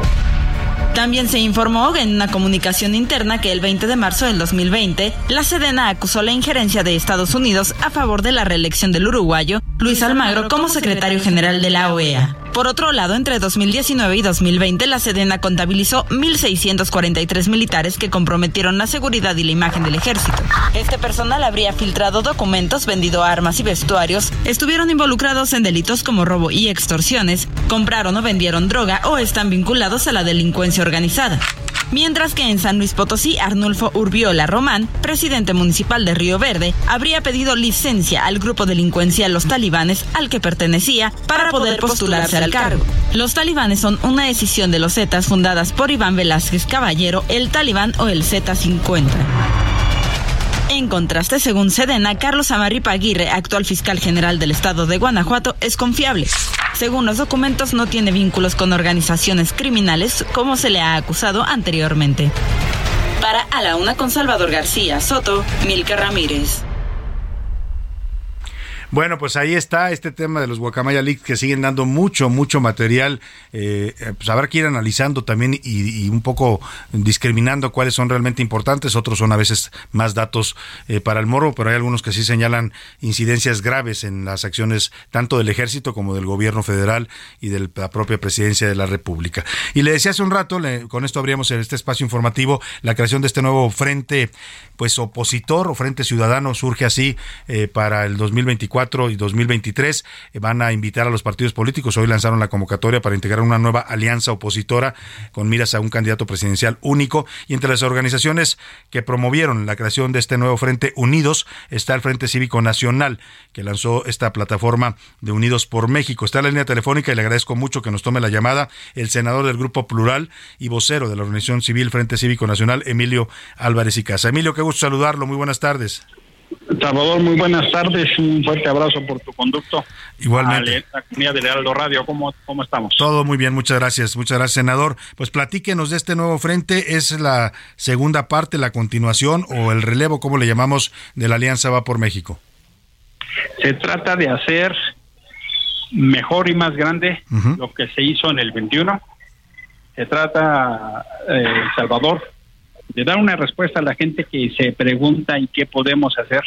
También se informó en una comunicación interna que el 20 de marzo del 2020, la Sedena acusó la injerencia de Estados Unidos a favor de la reelección del uruguayo Luis Almagro como secretario general de la OEA. Por otro lado, entre 2019 y 2020, la Sedena contabilizó 1.643 militares que comprometieron la seguridad y la imagen del ejército. Este personal habría filtrado documentos, vendido armas y vestuarios, estuvieron involucrados en delitos como robo y extorsiones, compraron o vendieron droga o están vinculados a la delincuencia organizada. Mientras que en San Luis Potosí, Arnulfo Urbiola Román, presidente municipal de Río Verde, habría pedido licencia al grupo delincuencial Los Talibanes al que pertenecía para poder postularse al cargo. Los talibanes son una decisión de los Zetas fundadas por Iván Velázquez Caballero, el Talibán o el Z50. En contraste, según Sedena, Carlos Amarripa Aguirre, actual fiscal general del estado de Guanajuato, es confiable. Según los documentos, no tiene vínculos con organizaciones criminales como se le ha acusado anteriormente. Para A la Una con Salvador García Soto, Milka Ramírez. Bueno, pues ahí está este tema de los Guacamaya Leaks que siguen dando mucho, mucho material. Eh, pues habrá que ir analizando también y, un poco discriminando cuáles son realmente importantes. Otros son a veces más datos eh, para el morro, pero hay algunos que sí señalan incidencias graves en las acciones tanto del ejército como del gobierno federal y de la propia presidencia de la República. Y le decía hace un rato, con esto abríamos en este espacio informativo, la creación de este nuevo frente pues opositor o frente ciudadano surge así eh, para el 2024 y 2023. Eh, van a invitar a los partidos políticos. Hoy lanzaron la convocatoria para integrar una nueva alianza opositora con miras a un candidato presidencial único. Y entre las organizaciones que promovieron la creación de este nuevo Frente Unidos está el Frente Cívico Nacional, que lanzó esta plataforma de Unidos por México. Está en la línea telefónica y le agradezco mucho que nos tome la llamada el senador del Grupo Plural y vocero de la Organización Civil Frente Cívico Nacional, Emilio Álvarez y Casa. Emilio, qué gusto saludarlo. Muy buenas tardes. Salvador, muy buenas tardes. Un fuerte abrazo por tu conducto. Igualmente. A la comunidad de Heraldo Radio, ¿cómo, ¿cómo estamos? Todo muy bien, muchas gracias. Muchas gracias, senador. Pues platíquenos de este nuevo frente. ¿Es la segunda parte, la continuación o el relevo, como le llamamos, de la Alianza Va por México? Se trata de hacer mejor y más grande lo que se hizo en el 21. Se trata, eh, Salvador, de dar una respuesta a la gente que se pregunta y qué podemos hacer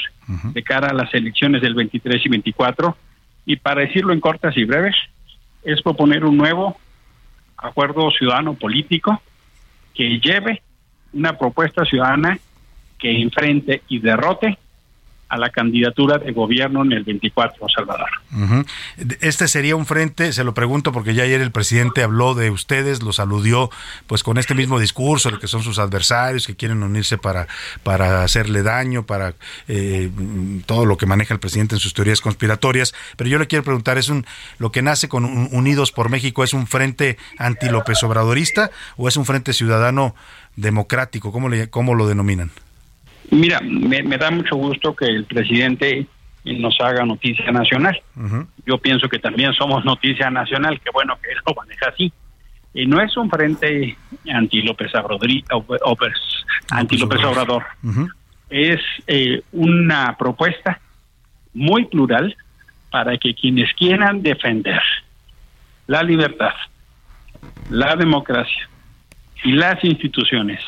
de cara a las elecciones del 23 y 24. Y para decirlo en cortas y breves, es proponer un nuevo acuerdo ciudadano político que lleve una propuesta ciudadana que enfrente y derrote a la candidatura de gobierno en el 24, Salvador. Este sería un frente, se lo pregunto porque ya ayer el presidente habló de ustedes, los aludió pues con este mismo discurso de que son sus adversarios, que quieren unirse para, para hacerle daño, para eh, todo lo que maneja el presidente en sus teorías conspiratorias. Pero yo le quiero preguntar, ¿es un lo que nace con Unidos por México es un frente anti-López Obradorista o es un frente ciudadano democrático? ¿Cómo, le, cómo lo denominan? Mira, me, da mucho gusto que el presidente nos haga noticia nacional. Yo pienso que también somos noticia nacional, que bueno que él lo maneja así. Y no es un frente anti López Obrador, anti López Obrador. Es eh, una propuesta muy plural para que quienes quieran defender la libertad, la democracia y las instituciones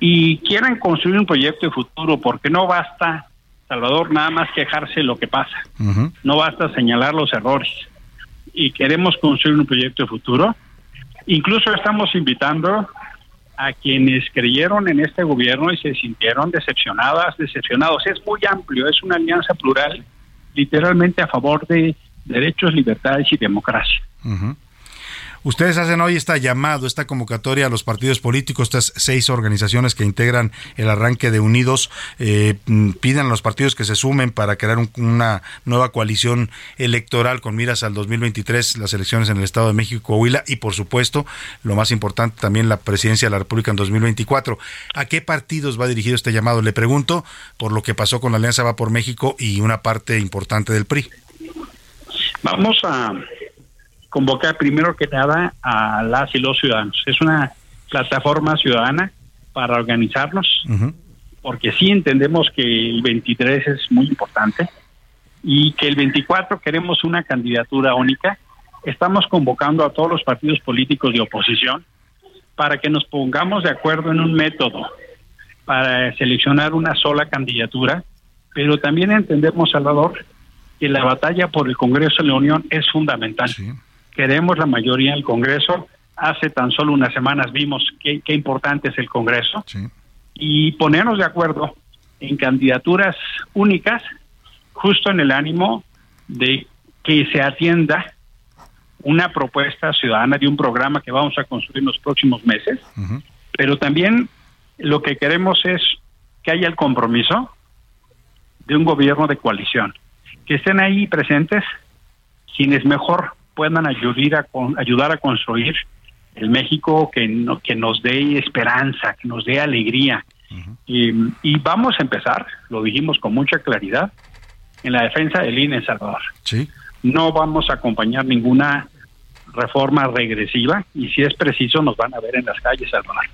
y quieran construir un proyecto de futuro, porque no basta, Salvador, nada más quejarse lo que pasa, no basta señalar los errores y queremos construir un proyecto de futuro. Incluso estamos invitando a quienes creyeron en este gobierno y se sintieron decepcionadas, decepcionados. Es muy amplio, es una alianza plural, literalmente a favor de derechos, libertades y democracia. Ustedes hacen hoy esta llamado, esta convocatoria a los partidos políticos, estas seis organizaciones que integran el arranque de Unidos, eh, piden a los partidos que se sumen para crear una nueva coalición electoral con miras al 2023, las elecciones en el Estado de México, Coahuila y por supuesto, lo más importante también la presidencia de la República en 2024. ¿A qué partidos va dirigido este llamado? Le pregunto por lo que pasó con la Alianza Va por México y una parte importante del PRI. Vamos a convocar primero que nada a las y los ciudadanos. Es una plataforma ciudadana para organizarnos, porque sí entendemos que el 23 es muy importante y que el 24 queremos una candidatura única. Estamos convocando a todos los partidos políticos de oposición para que nos pongamos de acuerdo en un método para seleccionar una sola candidatura, pero también entendemos, Salvador, que la batalla por el Congreso de la Unión es fundamental queremos la mayoría en el Congreso. Hace tan solo unas semanas vimos qué, importante es el Congreso. Y ponernos de acuerdo en candidaturas únicas, justo en el ánimo de que se atienda una propuesta ciudadana de un programa que vamos a construir en los próximos meses, pero también lo que queremos es que haya el compromiso de un gobierno de coalición, que estén ahí presentes quienes mejor puedan ayudar a, ayudar a construir el México que, que nos dé esperanza, que nos dé alegría. y, vamos a empezar, lo dijimos con mucha claridad, en la defensa del INE en Salvador. Sí. No vamos a acompañar ninguna reforma regresiva y si es preciso nos van a ver en las calles Salvador.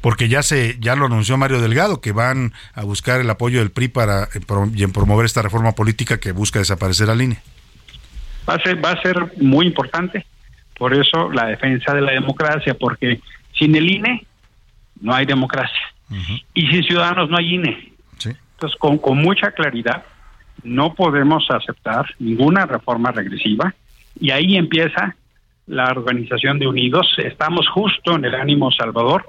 Porque ya se ya lo anunció Mario Delgado que van a buscar el apoyo del PRI para eh, promover esta reforma política que busca desaparecer al INE va a ser va a ser muy importante. Por eso la defensa de la democracia porque sin el INE no hay democracia. Y sin ciudadanos no hay INE entonces con, con mucha claridad no podemos aceptar ninguna reforma regresiva. Y ahí empieza la organización de Unidos. Estamos justo en el ánimo Salvador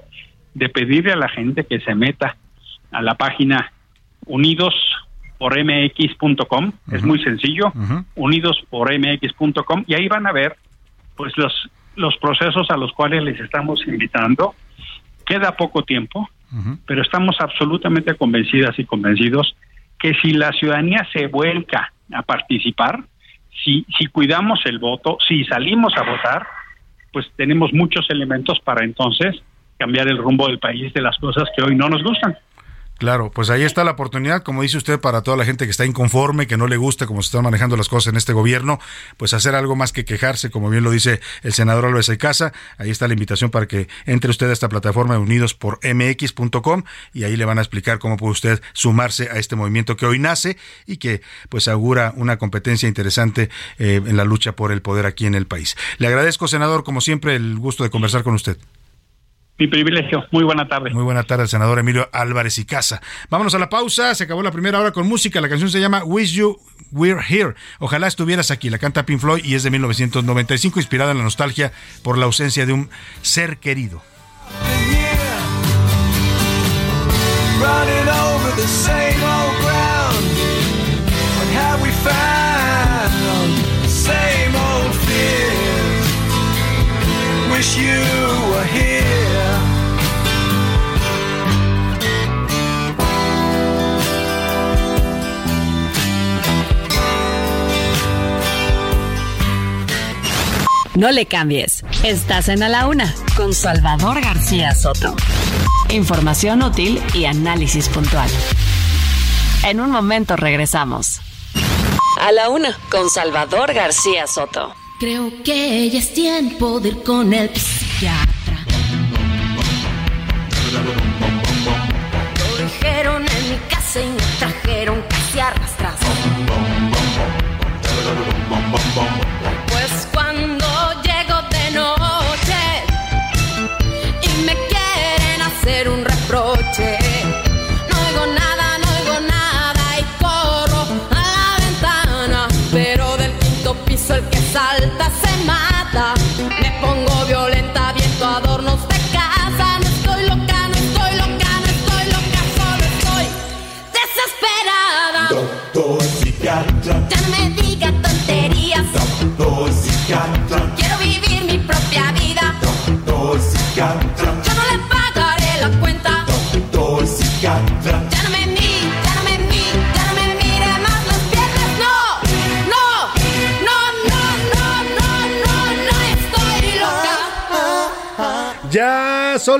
de pedirle a la gente que se meta a la página unidos por mx.com, es muy sencillo, unidos por mx.com y ahí van a ver pues los los procesos a los cuales les estamos invitando. Queda poco tiempo, pero estamos absolutamente convencidas y convencidos que si la ciudadanía se vuelca a participar, si si cuidamos el voto, si salimos a votar, pues tenemos muchos elementos para entonces cambiar el rumbo del país de las cosas que hoy no nos gustan. Claro, pues ahí está la oportunidad, como dice usted, para toda la gente que está inconforme, que no le gusta cómo se están manejando las cosas en este gobierno, pues hacer algo más que quejarse, como bien lo dice el senador Álvarez de Casa. Ahí está la invitación para que entre usted a esta plataforma unidos por mx.com y ahí le van a explicar cómo puede usted sumarse a este movimiento que hoy nace y que pues augura una competencia interesante eh, en la lucha por el poder aquí en el país. Le agradezco, senador, como siempre, el gusto de conversar con usted. Mi privilegio. Muy buena tarde. Muy buena tarde, senador Emilio Álvarez y Casa. Vámonos a la pausa. Se acabó la primera hora con música. La canción se llama Wish You We're Here. Ojalá estuvieras aquí. La canta Pink Floyd y es de 1995, inspirada en la nostalgia por la ausencia de un ser querido. Running over the same old No le cambies. Estás en A la Una con Salvador García Soto. Información útil y análisis puntual. En un momento regresamos. A la Una con Salvador García Soto. Creo que ya es tiempo de ir con el psiquiatra.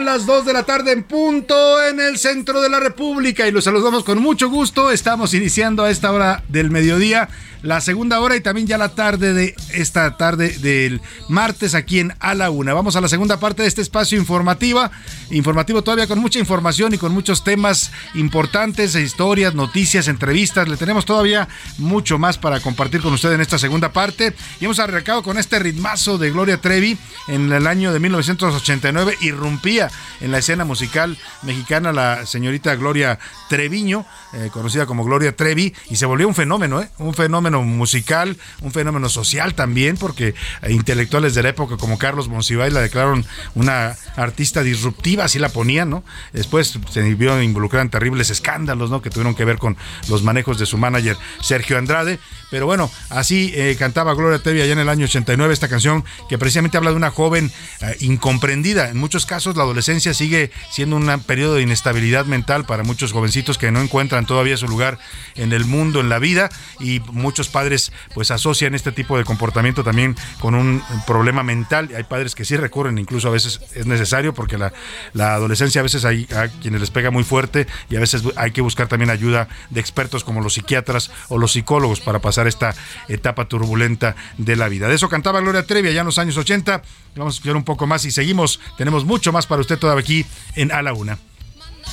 Las 2 de la tarde en punto en el centro de la República y los saludamos con mucho gusto. Estamos iniciando a esta hora del mediodía la segunda hora y también ya la tarde de esta tarde del martes aquí en A la Una. Vamos a la segunda parte de este espacio informativa, informativo todavía con mucha información y con muchos temas importantes, historias, noticias, entrevistas. Le tenemos todavía mucho más para compartir con usted en esta segunda parte. Y hemos arrancado con este ritmazo de Gloria Trevi en el año de 1989. Irrumpía en la escena musical mexicana la señorita Gloria Treviño, eh, conocida como Gloria Trevi, y se volvió un fenómeno, ¿eh? un fenómeno musical, un fenómeno social también, porque intelectuales de la época como Carlos Monsiváis la declararon una artista disruptiva, así la ponían, ¿no? Después se vio involucrada en terribles escándalos, ¿no? Que tuvieron que ver con los manejos de su manager Sergio Andrade. Pero bueno, así eh, cantaba Gloria Trevi allá en el año 89 esta canción que precisamente habla de una joven eh, incomprendida. En muchos casos la adolescencia sigue siendo un periodo de inestabilidad mental para muchos jovencitos que no encuentran todavía su lugar en el mundo, en la vida y muchos padres pues asocian este tipo de comportamiento también con un problema mental. Hay padres que sí recurren, incluso a veces es necesario porque la, la adolescencia a veces hay a quienes les pega muy fuerte y a veces hay que buscar también ayuda de expertos como los psiquiatras o los psicólogos para pasar esta etapa turbulenta de la vida. De eso cantaba Gloria Trevi allá en los años 80. Vamos a escuchar un poco más y seguimos. Tenemos mucho más para usted todavía aquí en A la Una.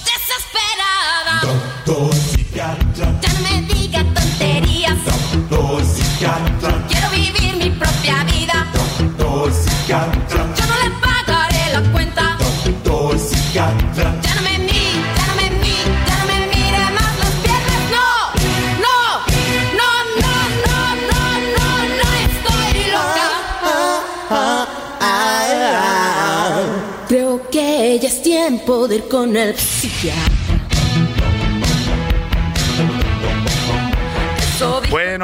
Desesperada. Doctor psiquiatra, Ya no me diga tonterías. Doctor psiquiatra, Quiero vivir mi propia vida. doctor psiquiatra, Yo no le pagaré la cuenta. doctor psiquiatra. Ya no me mire, ya no me mire, ya no me mire más las piernas. No, no, no, no, no, no, no, no estoy loca. Creo que ya es tiempo de ir con el psiquiatra.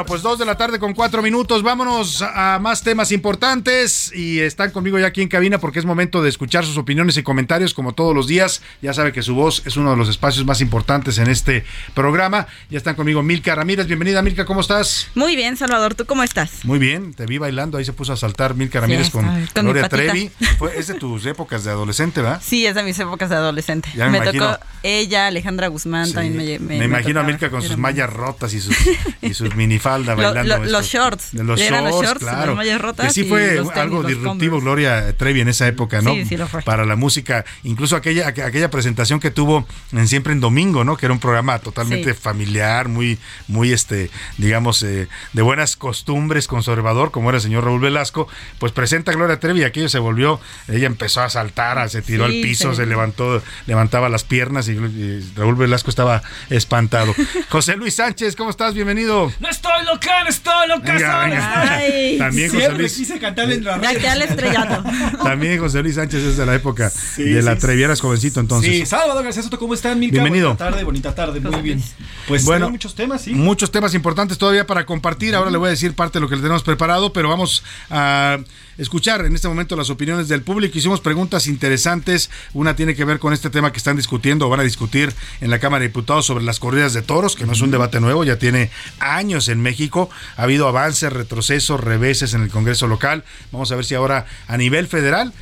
Bueno, pues dos de la tarde con cuatro minutos. Vámonos a más temas importantes y están conmigo ya aquí en cabina porque es momento de escuchar sus opiniones y comentarios como todos los días. Ya sabe que su voz es uno de los espacios más importantes en este programa. Ya están conmigo Milka Ramírez. Bienvenida Milka, ¿cómo estás? Muy bien, Salvador, ¿tú cómo estás? Muy bien, te vi bailando, ahí se puso a saltar Milka Ramírez Sí, con, Gloria. Trevi. Fue, es de tus épocas de adolescente, ¿verdad? Sí, es de mis épocas de adolescente. Ya me imagino. tocó ella, Alejandra Guzmán, también me, Me, imagino a. Milka con sus mallas rotas y sus, y sus minifaldas falda bailando. lo- los shorts. De los Eran shorts, los shorts, claro. las mallas rotas que sí fue tenis, algo disruptivo Converse. Gloria Trevi en esa época, ¿no? Sí, sí lo fue. Para la música, incluso aquella aqu- aquella presentación que tuvo en Siempre en Domingo, ¿no? Que era un programa totalmente Sí. familiar, muy muy este, digamos eh, de buenas costumbres, conservador, como era el señor Raúl Velasco, pues presenta a Gloria Trevi y aquello se volvió, ella empezó a saltar, se tiró Sí, al piso, se- se levantó, levantaba las piernas y, y Raúl Velasco estaba espantado. José Luis Sánchez, ¿cómo estás? Bienvenido. No estoy loca, estoy loca. Venga, venga. Ay. También José Siempre Luis. quise cantarle en la al estrellato. También José Luis Sánchez es de la época de la sí, Trevi, eras jovencito entonces. Sí, Salvador García Soto, ¿cómo están, Milka? Bienvenido. Bonita tarde, bonita tarde, muy bien. Pues Bueno, muchos temas, sí. Muchos temas importantes todavía para compartir. Ahora le voy a decir parte de lo que le tenemos preparado, pero vamos a escuchar en este momento las opiniones del público. Hicimos preguntas interesantes. Una tiene que ver con este tema que están discutiendo o van a discutir en la Cámara de Diputados sobre las corridas de toros, que no es un debate nuevo, ya tiene años en México. Ha habido avances, retrocesos, reveses en el Congreso local. Vamos a ver si ahora a nivel federal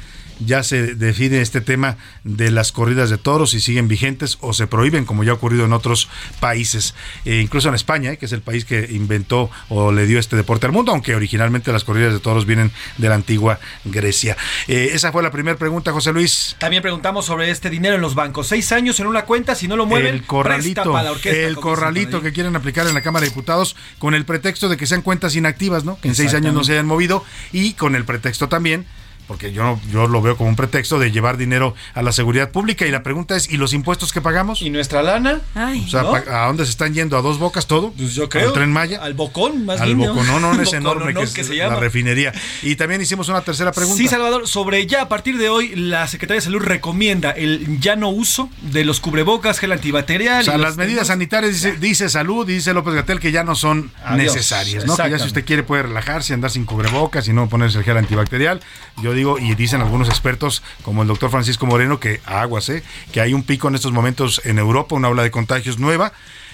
ya se define este tema de las corridas de toros si siguen vigentes o se prohíben como ya ha ocurrido en otros países, Eh, incluso en España, eh, que es el país que inventó o le dio este deporte al mundo, aunque originalmente las corridas de toros vienen de la antigua Grecia. Eh, esa fue la primera pregunta, José Luis. También preguntamos sobre este dinero en los bancos. Seis años en una cuenta, si no lo mueven, el corralito, presta pa' la orquesta, el corralito que quieren aplicar en la Cámara de Diputados con el pretexto de que sean cuentas inactivas, ¿no? Que en seis años no se hayan movido y con el pretexto también porque yo no- yo lo veo como un pretexto de llevar dinero a la seguridad pública y la pregunta es ¿y los impuestos que pagamos? ¿Y nuestra lana? Ay. O sea, ¿no? ¿a dónde se están yendo? ¿A dos bocas todo? Pues yo creo. ¿Al tren Maya? Al Bocón, más Al bien. ¿no? Es Bocononón, enorme, que es que se la llama. refinería. Y también hicimos una tercera pregunta. Sí, Salvador, sobre ya a partir de hoy la Secretaría de Salud recomienda el ya no uso de los cubrebocas, gel antibacterial. O sea, y las medidas sanitarias, dice, dice salud, y dice López Gatel, que ya no son Adiós. necesarias, ¿no? Que ya si usted quiere puede relajarse, andar sin cubrebocas y no ponerse el gel antibacterial. Yo digo, y dicen algunos expertos, como el doctor Francisco Moreno, que aguas, ¿eh? Que hay un pico en estos momentos en Europa, una ola de contagios nueva.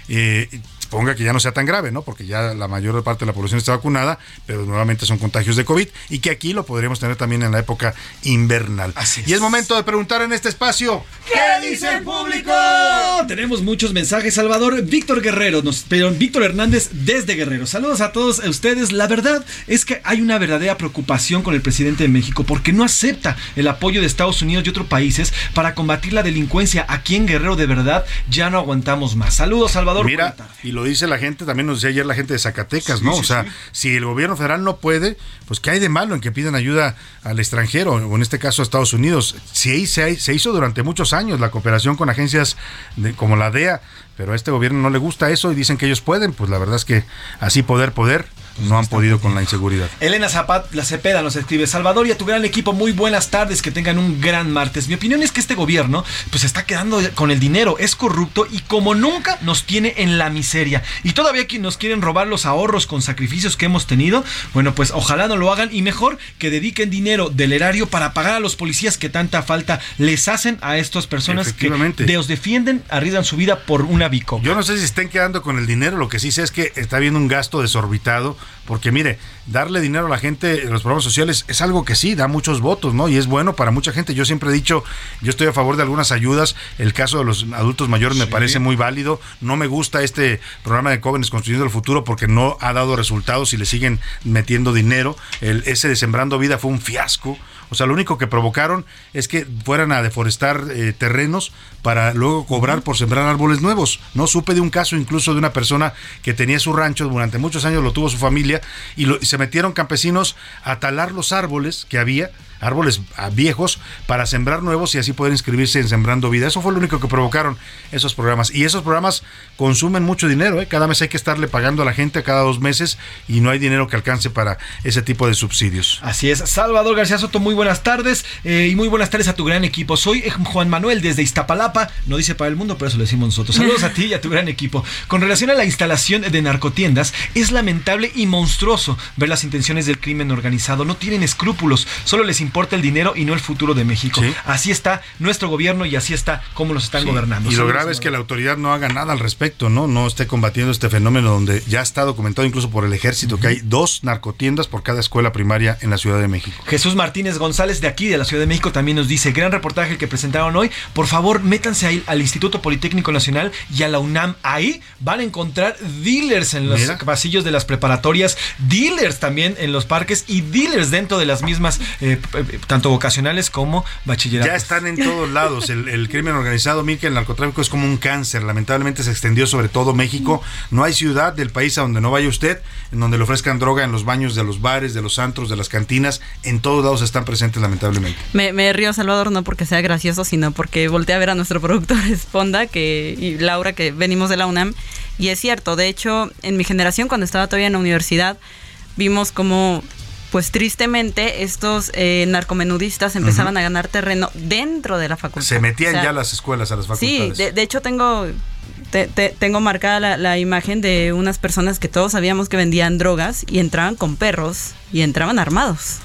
Eh, ponga que ya no sea tan grave, ¿no? Porque ya la mayor parte de la población está vacunada, pero nuevamente son contagios de COVID y que aquí lo podríamos tener también en la época invernal. Así Y es es. momento de preguntar en este espacio. ¿Qué dice el público? Tenemos muchos mensajes, Salvador. Víctor Guerrero, nos, pero Víctor Hernández desde Guerrero. Saludos a todos ustedes. La verdad es que hay una verdadera preocupación con el presidente de México porque no acepta el apoyo de Estados Unidos y otros países para combatir la delincuencia. Aquí en Guerrero, de verdad, ya no aguantamos más. Saludos, Salvador. Mira, y lo dice la gente, también nos decía ayer la gente de Zacatecas, ¿no? sí, o sea, sí. si el gobierno federal no puede, pues ¿qué hay de malo en que pidan ayuda al extranjero, o en este caso a Estados Unidos? Sí, se, se hizo durante muchos años la cooperación con agencias de- como la DEA, pero a este gobierno no le gusta eso y dicen que ellos pueden, pues la verdad es que así poder, poder, no han podido con la inseguridad. Elena Zapat, la Cepeda nos escribe, Salvador y a tu gran equipo, muy buenas tardes, que tengan un gran martes. Mi opinión es que este gobierno pues está quedando con el dinero, es corrupto y como nunca nos tiene en la miseria. Y todavía que nos quieren robar los ahorros con sacrificios que hemos tenido, bueno pues ojalá no lo hagan y mejor que dediquen dinero del erario para pagar a los policías que tanta falta les hacen a estas personas que. Dios defienden, arriesgan su vida por una bico. Yo no sé si estén quedando con el dinero, lo que sí sé es que está habiendo un gasto desorbitado, porque mire, darle dinero a la gente en los programas sociales es algo que sí, da muchos votos, ¿no? Y es bueno para mucha gente. Yo siempre he dicho, yo estoy a favor de algunas ayudas, el caso de los adultos mayores me parece muy válido, no me gusta este programa de jóvenes construyendo el futuro porque no ha dado resultados y le siguen metiendo dinero, el, ese de Sembrando Vida fue un fiasco. O sea, lo único que provocaron es que fueran a deforestar eh, terrenos para luego cobrar por sembrar árboles nuevos. No supe de un caso incluso de una persona que tenía su rancho durante muchos años lo tuvo su familia y, lo- y se metieron campesinos a talar los árboles que había árboles ah, viejos para sembrar nuevos y así poder inscribirse en Sembrando Vida. Eso fue lo único que provocaron esos programas. Y esos programas consumen mucho dinero. ¿eh? Cada mes hay que estarle pagando a la gente cada dos meses y no hay dinero que alcance para ese tipo de subsidios. Así es, Salvador García Soto, muy buenas tardes eh, y muy buenas tardes a tu gran equipo. Soy Juan Manuel desde Iztapalapa, no dice para el mundo, pero eso lo decimos nosotros. Saludos a ti y a tu gran equipo. Con relación a la instalación de narcotiendas, es lamentable y monstruoso ver las intenciones del crimen organizado. No tienen escrúpulos, solo les importa el dinero y no el futuro de México. Así está nuestro gobierno y así está cómo nos están gobernando. Y lo grave es que la autoridad no haga nada al respecto, ¿no? No esté combatiendo este fenómeno donde ya está documentado incluso por el ejército que hay dos narcotiendas por cada escuela primaria en la Ciudad de México. Jesús Martínez González de aquí, de la Ciudad de México, también nos dice, gran reportaje el que presentaron hoy, por favor métanse ahí al Instituto Politécnico Nacional y a la UNAM. Ahí van a encontrar dealers en los Mira. pasillos de las preparatorias, dealers también en los parques y dealers dentro de las mismas, eh, eh, tanto vocacionales como bachilleratos. Ya están en todos lados. El, el crimen organizado, Mirka, el narcotráfico es como un cáncer. Lamentablemente se extendió sobre todo México. No hay ciudad del país a donde no vaya usted, en donde le ofrezcan droga en los baños de los bares, de los antros, de las cantinas. En todos lados están presentes, lamentablemente. Me, me río, Salvador, no porque sea gracioso, sino porque volteé a ver a nuestro productor Esponda que, y Laura, que venimos de la UNAM. Y es cierto, de hecho, en mi generación, cuando estaba todavía en la universidad, vimos como, pues tristemente, estos eh, narcomenudistas empezaban a ganar terreno dentro de la facultad. Se metían O sea, ya a las escuelas, a las Sí, facultades. de, de hecho tengo te- te- tengo marcada la, la imagen de unas personas que todos sabíamos que vendían drogas y entraban con perros y entraban armados.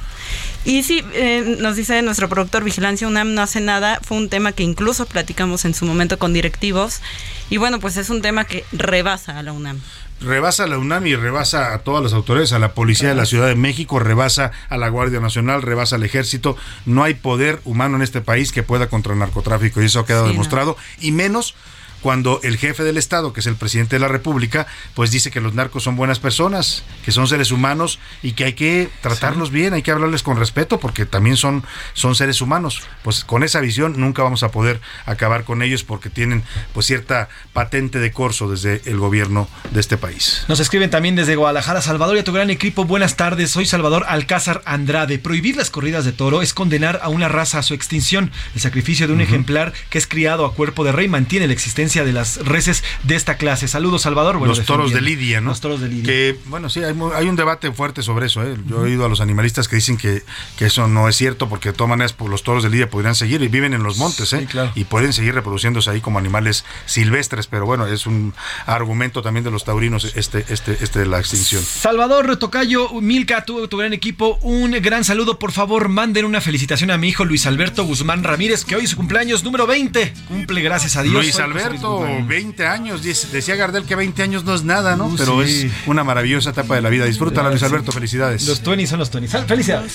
Y sí, eh, nos dice nuestro productor Vigilancia UNAM no hace nada, fue un tema que incluso platicamos en su momento con directivos y bueno, pues es un tema que rebasa a la UNAM. rebasa a la UNAM y rebasa a todas las autoridades, a la policía de la Ciudad de México, rebasa a la Guardia Nacional, rebasa al ejército. No hay poder humano en este país que pueda contra el narcotráfico y eso ha quedado Sí, no. demostrado. Y menos cuando el jefe del Estado, que es el presidente de la República, pues dice que los narcos son buenas personas, que son seres humanos y que hay que tratarlos bien, hay que hablarles con respeto porque también son, son seres humanos. Pues con esa visión nunca vamos a poder acabar con ellos porque tienen pues cierta patente de corso desde el gobierno de este país. Nos escriben también desde Guadalajara, Salvador y a tu gran equipo. Buenas tardes, soy Salvador Alcázar Andrade. Prohibir las corridas de toro es condenar a una raza a su extinción. El sacrificio de un ejemplar que es criado a cuerpo de rey mantiene la existencia de las reses de esta clase. Saludos, Salvador. Bueno, los toros de. Lidia, ¿no? Los toros de Lidia. Que, bueno, sí, hay, un debate fuerte sobre eso. ¿eh? Yo he oído a los animalistas que dicen que, que eso no es cierto porque de todas maneras pues, los toros de Lidia podrían seguir y viven en los montes, ¿eh? Y pueden seguir reproduciéndose ahí como animales silvestres, pero bueno, es un argumento también de los taurinos este, este, este de la extinción. Salvador Tocayo, Milka, tu, tu gran equipo, un gran saludo. Por favor, manden una felicitación a mi hijo Luis Alberto Guzmán Ramírez, que hoy es su cumpleaños número 20. Cumple, gracias a Dios. Luis Luis Alberto, Guzmán. 20 años, decía Gardel que 20 años no es nada, ¿no? Uh, Pero sí. es una maravillosa etapa de la vida. Disfrútala, Luis. Alberto, felicidades. Los 20 son los 20. Sal- Felicidades.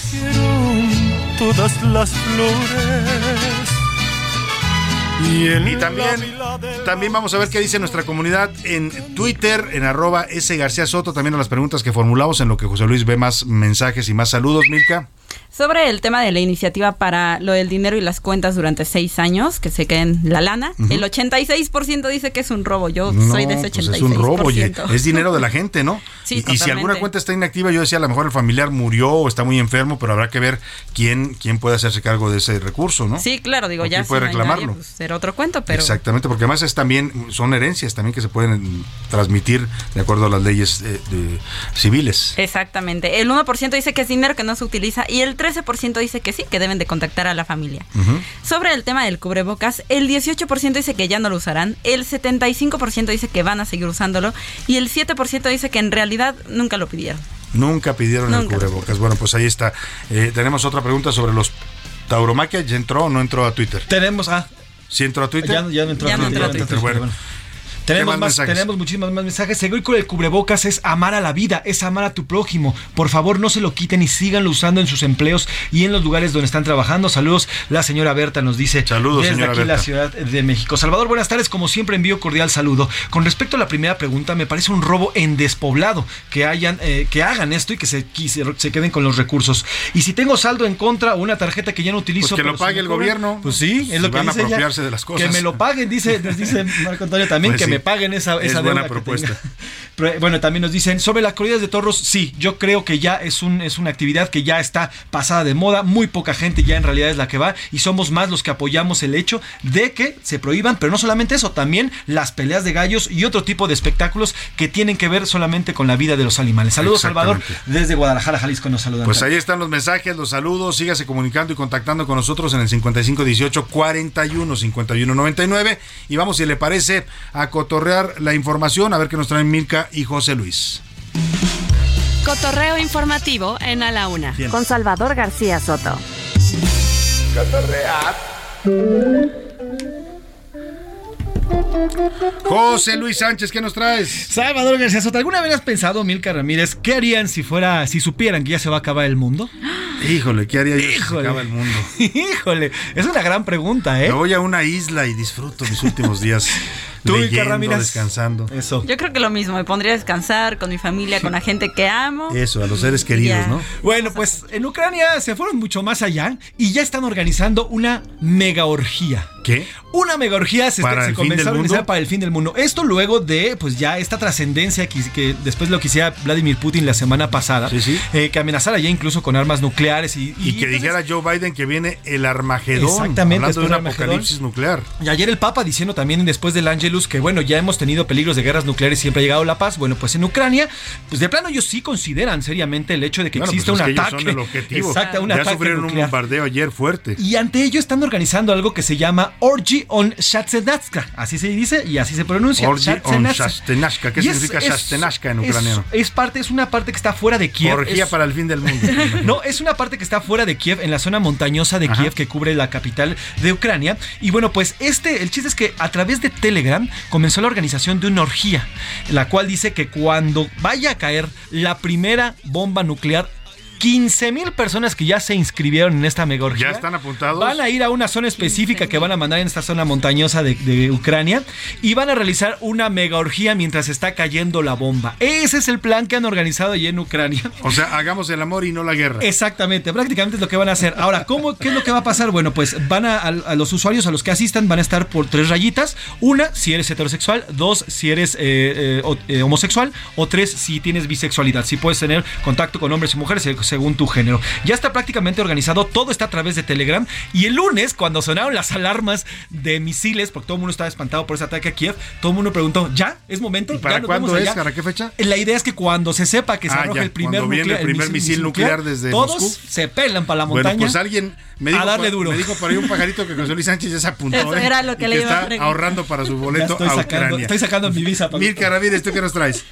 todas las flores. Y también, también vamos a ver qué dice nuestra comunidad en Twitter, en arroba S García Soto, también a las preguntas que formulamos, en lo que José Luis ve más mensajes y más saludos, Milka. Sobre el tema de la iniciativa para lo del dinero y las cuentas durante seis años, que se queden la lana, Ujú. el 86% dice que es un robo. Yo No, soy de ese pues 86%. es un robo, oye, es dinero de la gente, ¿no? Sí, y, y si alguna cuenta está inactiva, yo decía, a lo mejor el familiar murió o está muy enfermo, pero habrá que ver quién, quién puede hacerse cargo de ese recurso, ¿no? Sí, claro, digo, ¿O ya quién puede reclamarlo? nadie, pues, otro cuento, pero Exactamente, porque además es también son herencias también que se pueden transmitir de acuerdo a las leyes eh, de- civiles. exactamente. El 1% dice que es dinero que no se utiliza y el 13% dice que sí, que deben de contactar a la familia. Sobre el tema del cubrebocas, el 18% dice que ya no lo usarán, el 75% dice que van a seguir usándolo y el 7% dice que en realidad nunca lo pidieron. Nunca pidieron el cubrebocas. Bueno, pues ahí está. Eh, tenemos otra pregunta sobre los tauromaquia. ¿Ya entró o no entró a Twitter? Tenemos, ah. ¿Sí entró a Twitter? Ya, ya no entró Ya a no Twitter. entró a ya no entró a Bueno. Twitter, bueno. Tenemos ¿Qué más tenemos muchísimos más mensajes. Seguir con el cubrebocas es amar a la vida, es amar a tu prójimo. Por favor, no se lo quiten y síganlo usando en sus empleos y en los lugares donde están trabajando. Saludos, la señora Berta nos dice. Saludos, desde señora aquí Berta. la Ciudad de México. Salvador, buenas tardes. Como siempre, envío cordial saludo. Con respecto a la primera pregunta, me parece un robo en despoblado que hayan, eh, que hagan esto y que se, que se- se queden con los recursos. Y si tengo saldo en contra o una tarjeta que ya no utilizo, Pues que lo si pague el cobran, gobierno. Pues sí, Si es lo que van a dice ella. apropiarse de las cosas. Que me lo paguen, dice, nos dice Marco Antonio también, Pues que sí. Me paguen esa, Es esa buena deuda que propuesta. Pero, bueno, también nos dicen sobre las corridas de toros, sí, yo creo que ya es un es una actividad que ya está pasada de moda, muy poca gente ya en realidad es la que va y somos más los que apoyamos el hecho de que se prohíban, pero no solamente eso, también las peleas de gallos y otro tipo de espectáculos que tienen que ver solamente con la vida de los animales. Saludos Salvador desde Guadalajara, Jalisco nos saludan. Pues ahí están los mensajes, los saludos. Sígase comunicando y contactando con nosotros en el 5518 41 51 99. Y vamos, si le parece, a cotorrear la información, a ver qué nos traen Milka y José Luis. Cotorreo informativo en A la Una. Bien. Con Salvador García Soto. catarrear. José Luis Sánchez, ¿qué nos traes? Salvador García Soto, ¿alguna vez has pensado, Milka Ramírez, qué harían si fuera, si supieran que ya se va a acabar el mundo? Híjole, ¿qué haría yo si se Híjole. acaba el mundo? Híjole, es una gran pregunta, ¿eh? Me voy a una isla y disfruto mis últimos días Tú, leyendo, descansando. Eso. Yo creo que lo mismo, me pondría a descansar con mi familia, con la gente que amo. Eso, a los seres queridos. ¿no? Bueno, pues en Ucrania se fueron mucho más allá y ya están organizando una mega orgía. ¿Qué? Una mega orgía se, ¿Para se el fin comenzó del a organizar mundo? para el fin del mundo. Esto luego de, pues ya esta trascendencia que, que después lo quisiera Vladimir Putin la semana pasada, eh, que amenazara ya incluso con armas nucleares y, Y, que dijera Joe Biden que viene el Armagedón. Exactamente, Hablando de un apocalipsis nuclear. Y ayer el Papa diciendo también después del Que bueno, ya hemos tenido peligros de guerras nucleares y siempre ha llegado la paz. Bueno, pues en Ucrania, pues de plano ellos sí consideran seriamente el hecho de que Bueno, existe pues es un que ellos ataque. son el objetivo. Exacto, un ya ataque sufrieron nuclear. un bombardeo ayer fuerte. Y ante ello están organizando algo que se llama Orgy on Shatsenatska. Así se dice y así se pronuncia. Orgy on. Shastenashka. ¿Qué Y es- significa es- en es- ucraniano? Es, parte, es una parte que está fuera de Kiev. Orgía Es- para el fin del mundo. no, es una parte que está fuera de Kiev, en la zona montañosa de Kiev que cubre la capital de Ucrania. Y bueno, pues este, el chiste es que a través de Telegram comenzó la organización de una orgía, la cual dice que cuando vaya a caer la primera bomba nuclear 15 mil personas que ya se inscribieron en esta mega orgía. ¿Ya están apuntados? Van a ir a una zona específica que van a mandar en esta zona montañosa de, de Ucrania y van a realizar una mega orgía mientras está cayendo la bomba. Ese es el plan que han organizado allí en Ucrania. O sea, hagamos el amor y no la guerra. Exactamente, prácticamente es lo que van a hacer. Ahora, ¿cómo, ¿qué es lo que va a pasar? Bueno, pues van a, a- a los usuarios, a los que asistan, van a estar por tres rayitas. Una, si eres heterosexual. Dos, si eres eh, eh, eh, homosexual. O tres, si tienes bisexualidad. Si puedes tener contacto con hombres y mujeres según tu género. Ya está prácticamente organizado, todo está a través de Telegram. Y el lunes, cuando sonaron las alarmas de misiles, porque todo el mundo estaba espantado por ese ataque a Kiev, todo el mundo preguntó, ¿ya? ¿Es momento? ¿Para ¿Ya cuándo vamos es? allá?" ¿Para qué fecha? La idea es que cuando se sepa que se Ah, arroja ya, el primer, cuando viene nuclear- el primer misil nuclear desde todos Moscú. se pelan para la montaña. Bueno, pues alguien me dijo, a darle duro. me dijo por ahí un pajarito que José Luis Sánchez ya se apuntó. Eso ¿eh? era lo que Y le iba a está ahorrando para su boleto Ya estoy a sacando- Ucrania. estoy sacando mi visa, Pablito. Mirka Ramírez, ¿tú qué nos traes?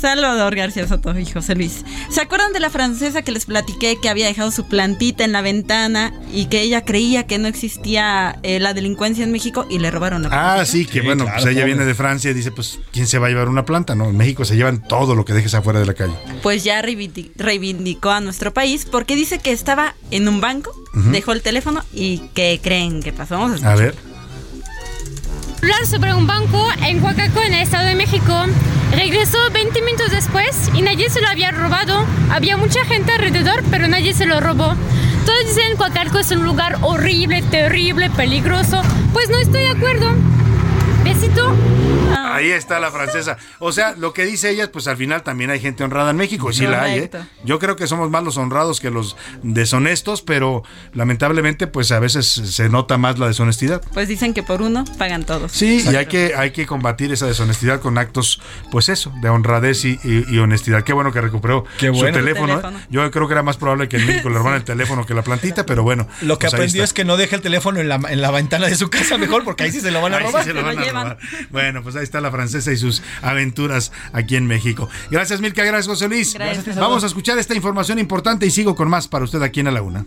Salvador García Soto y José Luis. ¿Se acuerdan de la francesa que les platiqué que había dejado su plantita en la ventana y que ella creía que no existía eh, la delincuencia en México y le robaron la Ah, plantita? sí, que Sí, bueno, claro, pues ella viene de Francia y dice, pues, ¿quién se va a llevar una planta? No, en México se llevan todo lo que dejes afuera de la calle. Pues ya reivindi- reivindicó a nuestro país porque dice que estaba en un banco, dejó el teléfono y ¿qué creen que pasó? Vamos a A ver. Hablar sobre un banco en el Estado de México. Regresó 20 minutos después y nadie se lo había robado. Había mucha gente alrededor, pero nadie se lo robó. Todos dicen que Coacalco es un lugar horrible, terrible, peligroso. Pues no estoy de acuerdo. Besito. Ahí está la francesa. O sea, lo que dice ella, pues al final también hay gente honrada en México. y Sí la hay, ¿eh? Yo creo que somos más los honrados que los deshonestos, pero lamentablemente, pues a veces se nota más la deshonestidad. Pues dicen que por uno pagan todos. Sí, y hay que, hay que combatir esa deshonestidad con actos, pues eso, de honradez y, y- y honestidad. Qué bueno que recuperó Qué su teléfono. ¿eh? Teléfono. Yo creo que era más probable que en México le robaran el teléfono que la plantita, pero bueno. Lo que pues aprendió es que no deje el teléfono en la, en la ventana de su casa mejor, porque ahí sí se lo van a Ahí sí robar. se lo van a robar. Bueno, pues ahí está la francesa y sus aventuras aquí en México. Gracias, Milka. Gracias, José Luis. Gracias. Vamos a escuchar esta información importante y sigo con más para usted aquí en A la Una.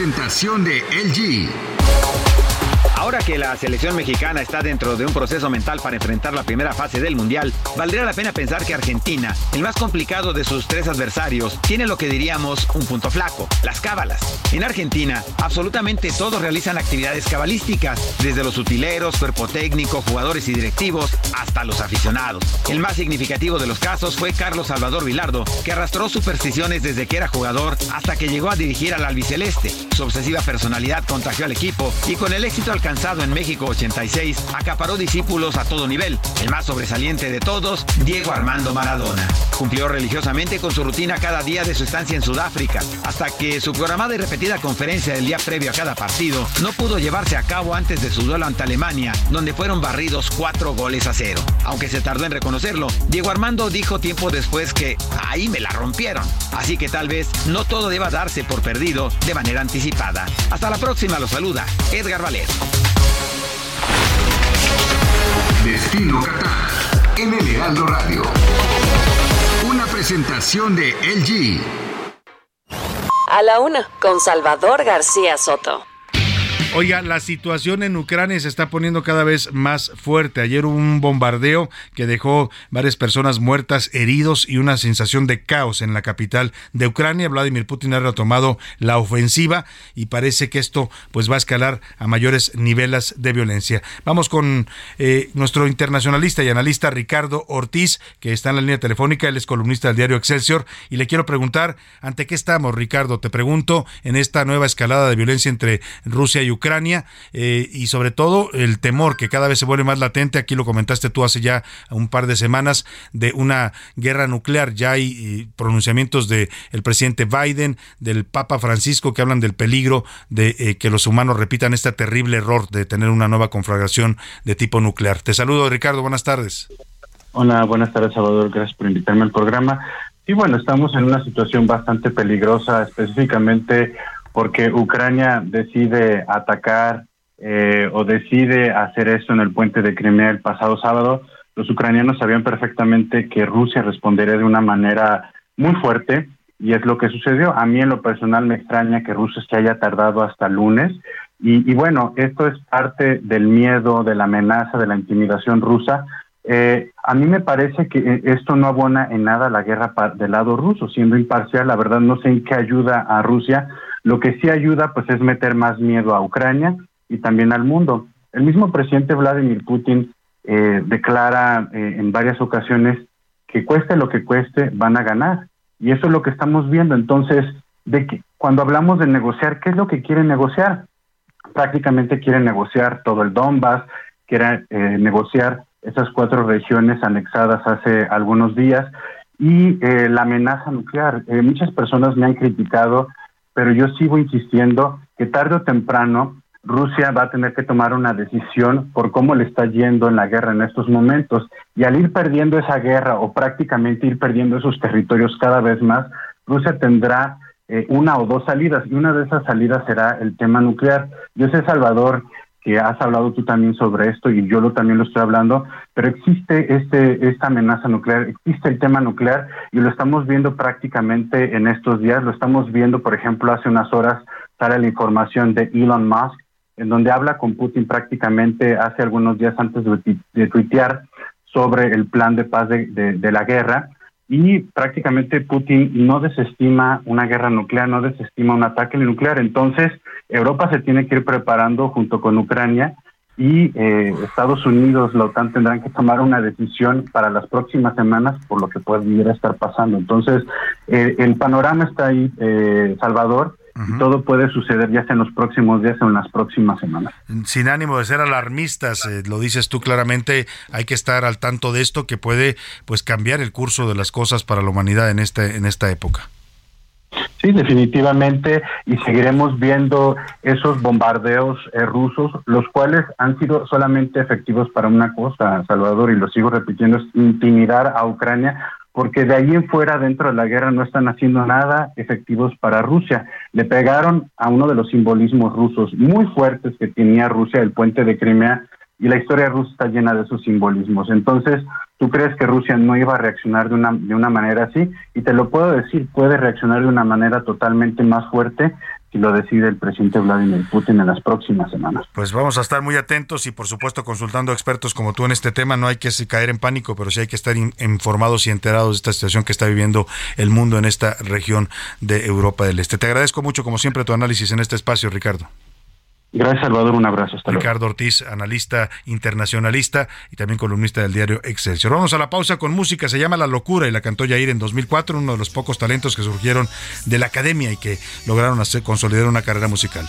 Presentación de LG. Ahora que la selección mexicana está dentro de un proceso mental para enfrentar la primera fase del Mundial, valdría la pena pensar que Argentina, el más complicado de sus tres adversarios, tiene lo que diríamos un punto flaco, las cábalas. En Argentina, absolutamente todos realizan actividades cabalísticas, desde los utileros, cuerpo técnico, jugadores y directivos, hasta los aficionados. El más significativo de los casos fue Carlos Salvador Vilardo, que arrastró supersticiones desde que era jugador hasta que llegó a dirigir al albiceleste. Su obsesiva personalidad contagió al equipo y con el éxito alcanzado en México 86, acaparó discípulos a todo nivel. El más sobresaliente de todos, Diego Armando Maradona. Cumplió religiosamente con su rutina cada día de su estancia en Sudáfrica, hasta que su programada y repetida conferencia del día previo a cada partido no pudo llevarse a cabo antes de su duelo ante Alemania, donde fueron barridos cuatro goles a cero. Aunque se tardó en reconocerlo, Diego Armando dijo tiempo después que ahí me la rompieron. Así que tal vez no todo deba darse por perdido de manera anticipada. Hasta la próxima, lo saluda Edgar Valer. Destino Qatar en el Heraldo Radio. Una presentación de LG. A la una, con Salvador García Soto. Oiga, la situación en Ucrania se está poniendo cada vez más fuerte. Ayer hubo un bombardeo que dejó varias personas muertas, heridos y una sensación de caos en la capital de Ucrania. Vladimir Putin ha retomado la ofensiva y parece que esto pues va a escalar a mayores niveles de violencia. Vamos con eh, nuestro internacionalista y analista Ricardo Ortiz, que está en la línea telefónica. Él es columnista del diario Excelsior y le quiero preguntar, ¿ante qué estamos, Ricardo? Te pregunto en esta nueva escalada de violencia entre Rusia y Ucrania Ucrania eh, y sobre todo el temor que cada vez se vuelve más latente, aquí lo comentaste tú hace ya un par de semanas, de una guerra nuclear. Ya hay eh, pronunciamientos del el presidente Biden, del Papa Francisco, que hablan del peligro de eh, que los humanos repitan este terrible error de tener una nueva conflagración de tipo nuclear. Te saludo, Ricardo, buenas tardes. Hola, buenas tardes, Salvador. Gracias por invitarme al programa. Y bueno, estamos en una situación bastante peligrosa, específicamente porque Ucrania decide atacar eh, o decide hacer eso en el puente de Crimea el pasado sábado, los ucranianos sabían perfectamente que Rusia respondería de una manera muy fuerte y es lo que sucedió. A mí en lo personal me extraña que Rusia se haya tardado hasta lunes y, bueno, esto es parte del miedo, de la amenaza, de la intimidación rusa. Eh, a mí me parece que esto no abona en nada la guerra del lado ruso, siendo imparcial, la verdad no sé en qué ayuda a Rusia, lo que sí ayuda pues es meter más miedo a Ucrania y también al mundo. El mismo presidente Vladimir Putin eh, declara eh, en varias ocasiones que cueste lo que cueste, van a ganar. Y eso es lo que estamos viendo. Entonces, de que cuando hablamos de negociar, ¿qué es lo que quieren negociar? Prácticamente quieren negociar todo el Donbass, quieren eh, negociar esas cuatro regiones anexadas hace algunos días y la amenaza nuclear. muchas personas me han criticado pero yo sigo insistiendo que tarde o temprano Rusia va a tener que tomar una decisión por cómo le está yendo en la guerra en estos momentos. Y al ir perdiendo esa guerra o prácticamente ir perdiendo esos territorios cada vez más, Rusia tendrá eh, una o dos salidas y una de esas salidas será el tema nuclear. Yo sé, Salvador, que has hablado tú también sobre esto y yo lo, también lo estoy hablando, pero existe este, esta amenaza nuclear, existe el tema nuclear y lo estamos viendo prácticamente en estos días, lo estamos viendo, por ejemplo, hace unas horas sale la información de Elon Musk, en donde habla con Putin prácticamente hace algunos días antes de, de tuitear sobre el plan de paz de, de la guerra y prácticamente Putin no desestima una guerra nuclear, no desestima un ataque nuclear. Entonces, Europa se tiene que ir preparando junto con Ucrania y eh, Estados Unidos, la OTAN tendrán que tomar una decisión para las próximas semanas por lo que puede ir a estar pasando. Entonces, eh, el panorama está ahí, eh, Salvador, todo puede suceder ya sea en los próximos días o en las próximas semanas. Sin ánimo de ser alarmistas, eh, lo dices tú claramente, hay que estar al tanto de esto que puede pues cambiar el curso de las cosas para la humanidad en este en esta época. Sí, definitivamente, y seguiremos viendo esos bombardeos eh, rusos, los cuales han sido solamente efectivos para una cosa, Salvador, y lo sigo repitiendo, es intimidar a Ucrania porque de ahí en fuera, dentro de la guerra, no están haciendo nada efectivos para Rusia. Le pegaron a uno de los simbolismos rusos muy fuertes que tenía Rusia, el puente de Crimea, y la historia rusa está llena de esos simbolismos. Entonces, ¿tú crees que Rusia no iba a reaccionar de una, de una manera así? Y te lo puedo decir, puede reaccionar de una manera totalmente más fuerte si lo decide el presidente Vladimir Putin en las próximas semanas. Pues vamos a estar muy atentos y por supuesto consultando a expertos como tú en este tema. No hay que caer en pánico, pero sí hay que estar informados y enterados de esta situación que está viviendo el mundo en esta región de Europa del Este. Te agradezco mucho como siempre tu análisis en este espacio, Ricardo. Gracias, Salvador. Un abrazo. Hasta Ricardo Ortiz, analista internacionalista y también columnista del diario Excelsior. Vamos a la pausa con música. Se llama La Locura y la cantó Yair en 2004, uno de los pocos talentos que surgieron de la academia y que lograron hacer, consolidar una carrera musical.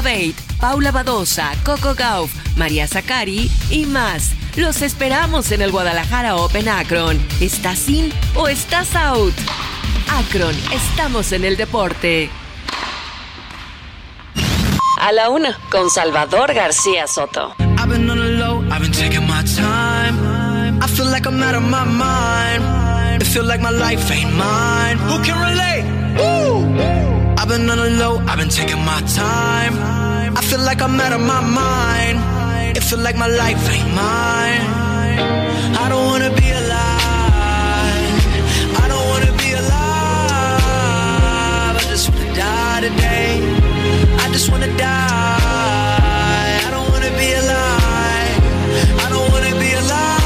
Contabate, Paula Badosa, Coco Gauff, María Zakari y más. Los esperamos en el Guadalajara Open Akron. ¿Estás in o estás out? Akron, estamos en el deporte. A la una con Salvador García Soto. I've been on the low, I've been taking my time. I feel like I'm out of my mind. It feel like my life ain't mine. Who can relate? Woo! I've been on the low, I've been taking my time. I feel like I'm out of my mind. It feel like my life ain't mine. I don't wanna be alive. I don't wanna be alive. I just wanna die today. I just wanna die. I don't wanna be alive. I don't wanna be alive.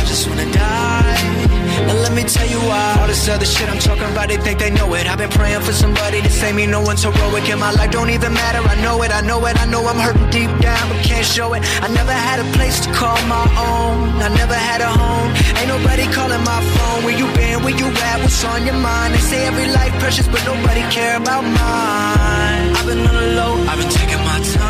I just wanna die. And tell you why. All this other shit I'm talking about, they think they know it. I've been praying for somebody to save me. No one's heroic in my life, don't even matter. I know it, I know it, I know I'm hurting deep down, but can't show it. I never had a place to call my own. I never had a home. Ain't nobody calling my phone. Where you been? Where you at? What's on your mind? They say every life precious, but nobody care about mine. I've been on the low, I've been taking.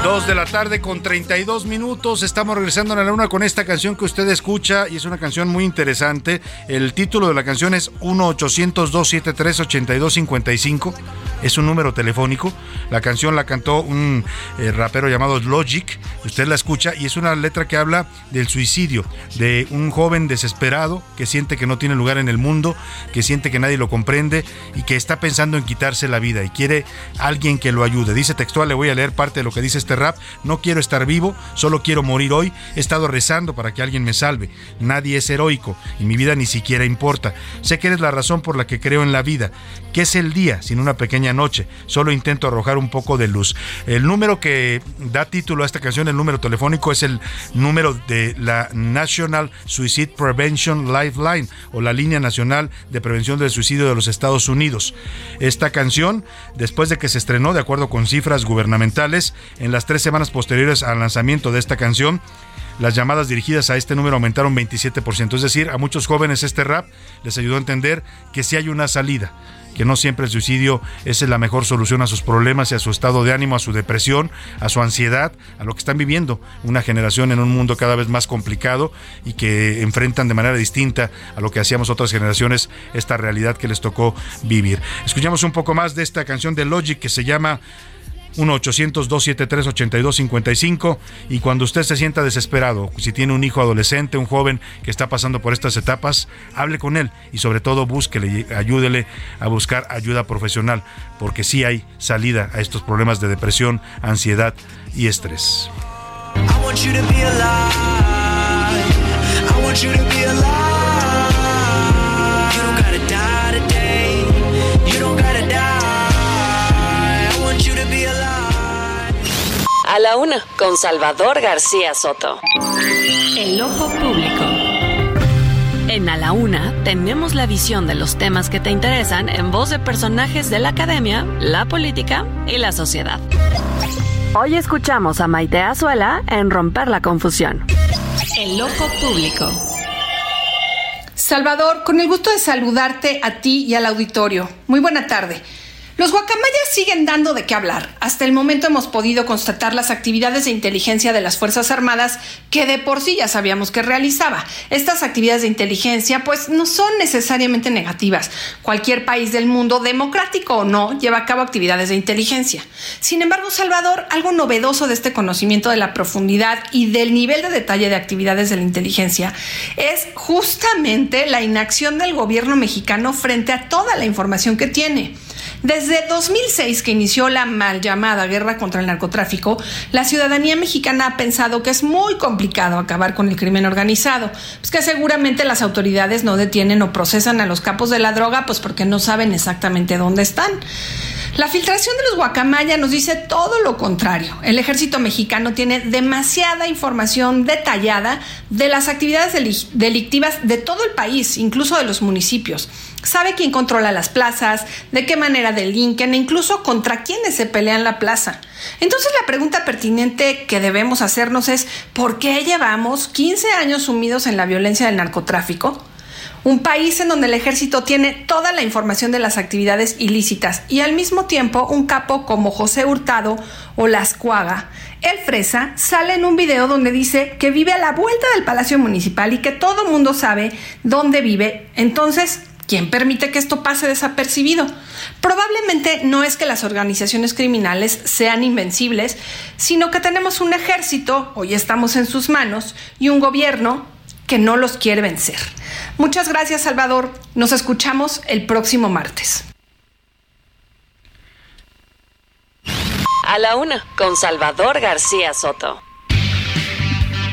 Dos de la tarde con 32 minutos. Estamos regresando a la luna con esta canción que usted escucha y es una canción muy interesante. El título de la canción es 1-800-273-8255. Es un número telefónico. La canción la cantó un eh, rapero llamado Logic. Usted la escucha y es una letra que habla del suicidio, de un joven desesperado que siente que no tiene lugar en el mundo, que siente que nadie lo comprende y que está pensando en quitarse la vida y quiere alguien que lo ayude. Dice textual, le voy a leer parte de lo que dice este rap. No quiero estar vivo, solo quiero morir hoy. He estado rezando para que alguien me salve. Nadie es heroico y mi vida ni siquiera importa. Sé que eres la razón por la que creo en la vida. ¿Qué es el día sin una pequeña noche? Solo intento arrojar un poco de luz. El número que da título a esta canción, el número telefónico, es el número de la National Suicide Prevention Lifeline o la línea nacional de prevención del suicidio de los Estados Unidos. Esta canción, después de que se estrenó, de acuerdo con cifras gubernamentales, en las tres semanas posteriores al lanzamiento de esta canción, las llamadas dirigidas a este número aumentaron 27%. Es decir, a muchos jóvenes este rap les ayudó a entender que sí hay una salida, que no siempre el suicidio es la mejor solución a sus problemas y a su estado de ánimo, a su depresión, a su ansiedad, a lo que están viviendo. Una generación en un mundo cada vez más complicado y que enfrentan de manera distinta a lo que hacíamos otras generaciones esta realidad que les tocó vivir. Escuchamos un poco más de esta canción de Logic que se llama 1-800-273-8255 y cuando usted se sienta desesperado, si tiene un hijo adolescente, un joven que está pasando por estas etapas, hable con él y sobre todo búsquele ayúdele a buscar ayuda profesional, porque sí hay salida a estos problemas de depresión, ansiedad y estrés. La una con Salvador García Soto. El ojo público. En A la Una tenemos la visión de los temas que te interesan en voz de personajes de la academia, la política y la sociedad. Hoy escuchamos a Maite Azuela en Romper la Confusión. El ojo público. Salvador, con el gusto de saludarte a ti y al auditorio. Muy buena tarde. Los guacamayas siguen dando de qué hablar. Hasta el momento hemos podido constatar las actividades de inteligencia de las Fuerzas Armadas que de por sí ya sabíamos que realizaba. Estas actividades de inteligencia pues no son necesariamente negativas. Cualquier país del mundo, democrático o no, lleva a cabo actividades de inteligencia. Sin embargo, Salvador, algo novedoso de este conocimiento de la profundidad y del nivel de detalle de actividades de la inteligencia es justamente la inacción del gobierno mexicano frente a toda la información que tiene. Desde 2006 que inició la mal llamada guerra contra el narcotráfico, la ciudadanía mexicana ha pensado que es muy complicado acabar con el crimen organizado, pues que seguramente las autoridades no detienen o procesan a los capos de la droga, pues porque no saben exactamente dónde están. La filtración de los guacamaya nos dice todo lo contrario. El ejército mexicano tiene demasiada información detallada de las actividades delictivas de todo el país, incluso de los municipios. Sabe quién controla las plazas, de qué manera delinquen e incluso contra quiénes se pelean la plaza. Entonces la pregunta pertinente que debemos hacernos es ¿por qué llevamos 15 años sumidos en la violencia del narcotráfico? Un país en donde el ejército tiene toda la información de las actividades ilícitas y al mismo tiempo un capo como José Hurtado o Las Cuaga, el Fresa, sale en un video donde dice que vive a la vuelta del Palacio Municipal y que todo mundo sabe dónde vive. Entonces, ¿Quién permite que esto pase desapercibido? Probablemente no es que las organizaciones criminales sean invencibles, sino que tenemos un ejército, hoy estamos en sus manos, y un gobierno que no los quiere vencer. Muchas gracias, Salvador. Nos escuchamos el próximo martes. A la una, con Salvador García Soto.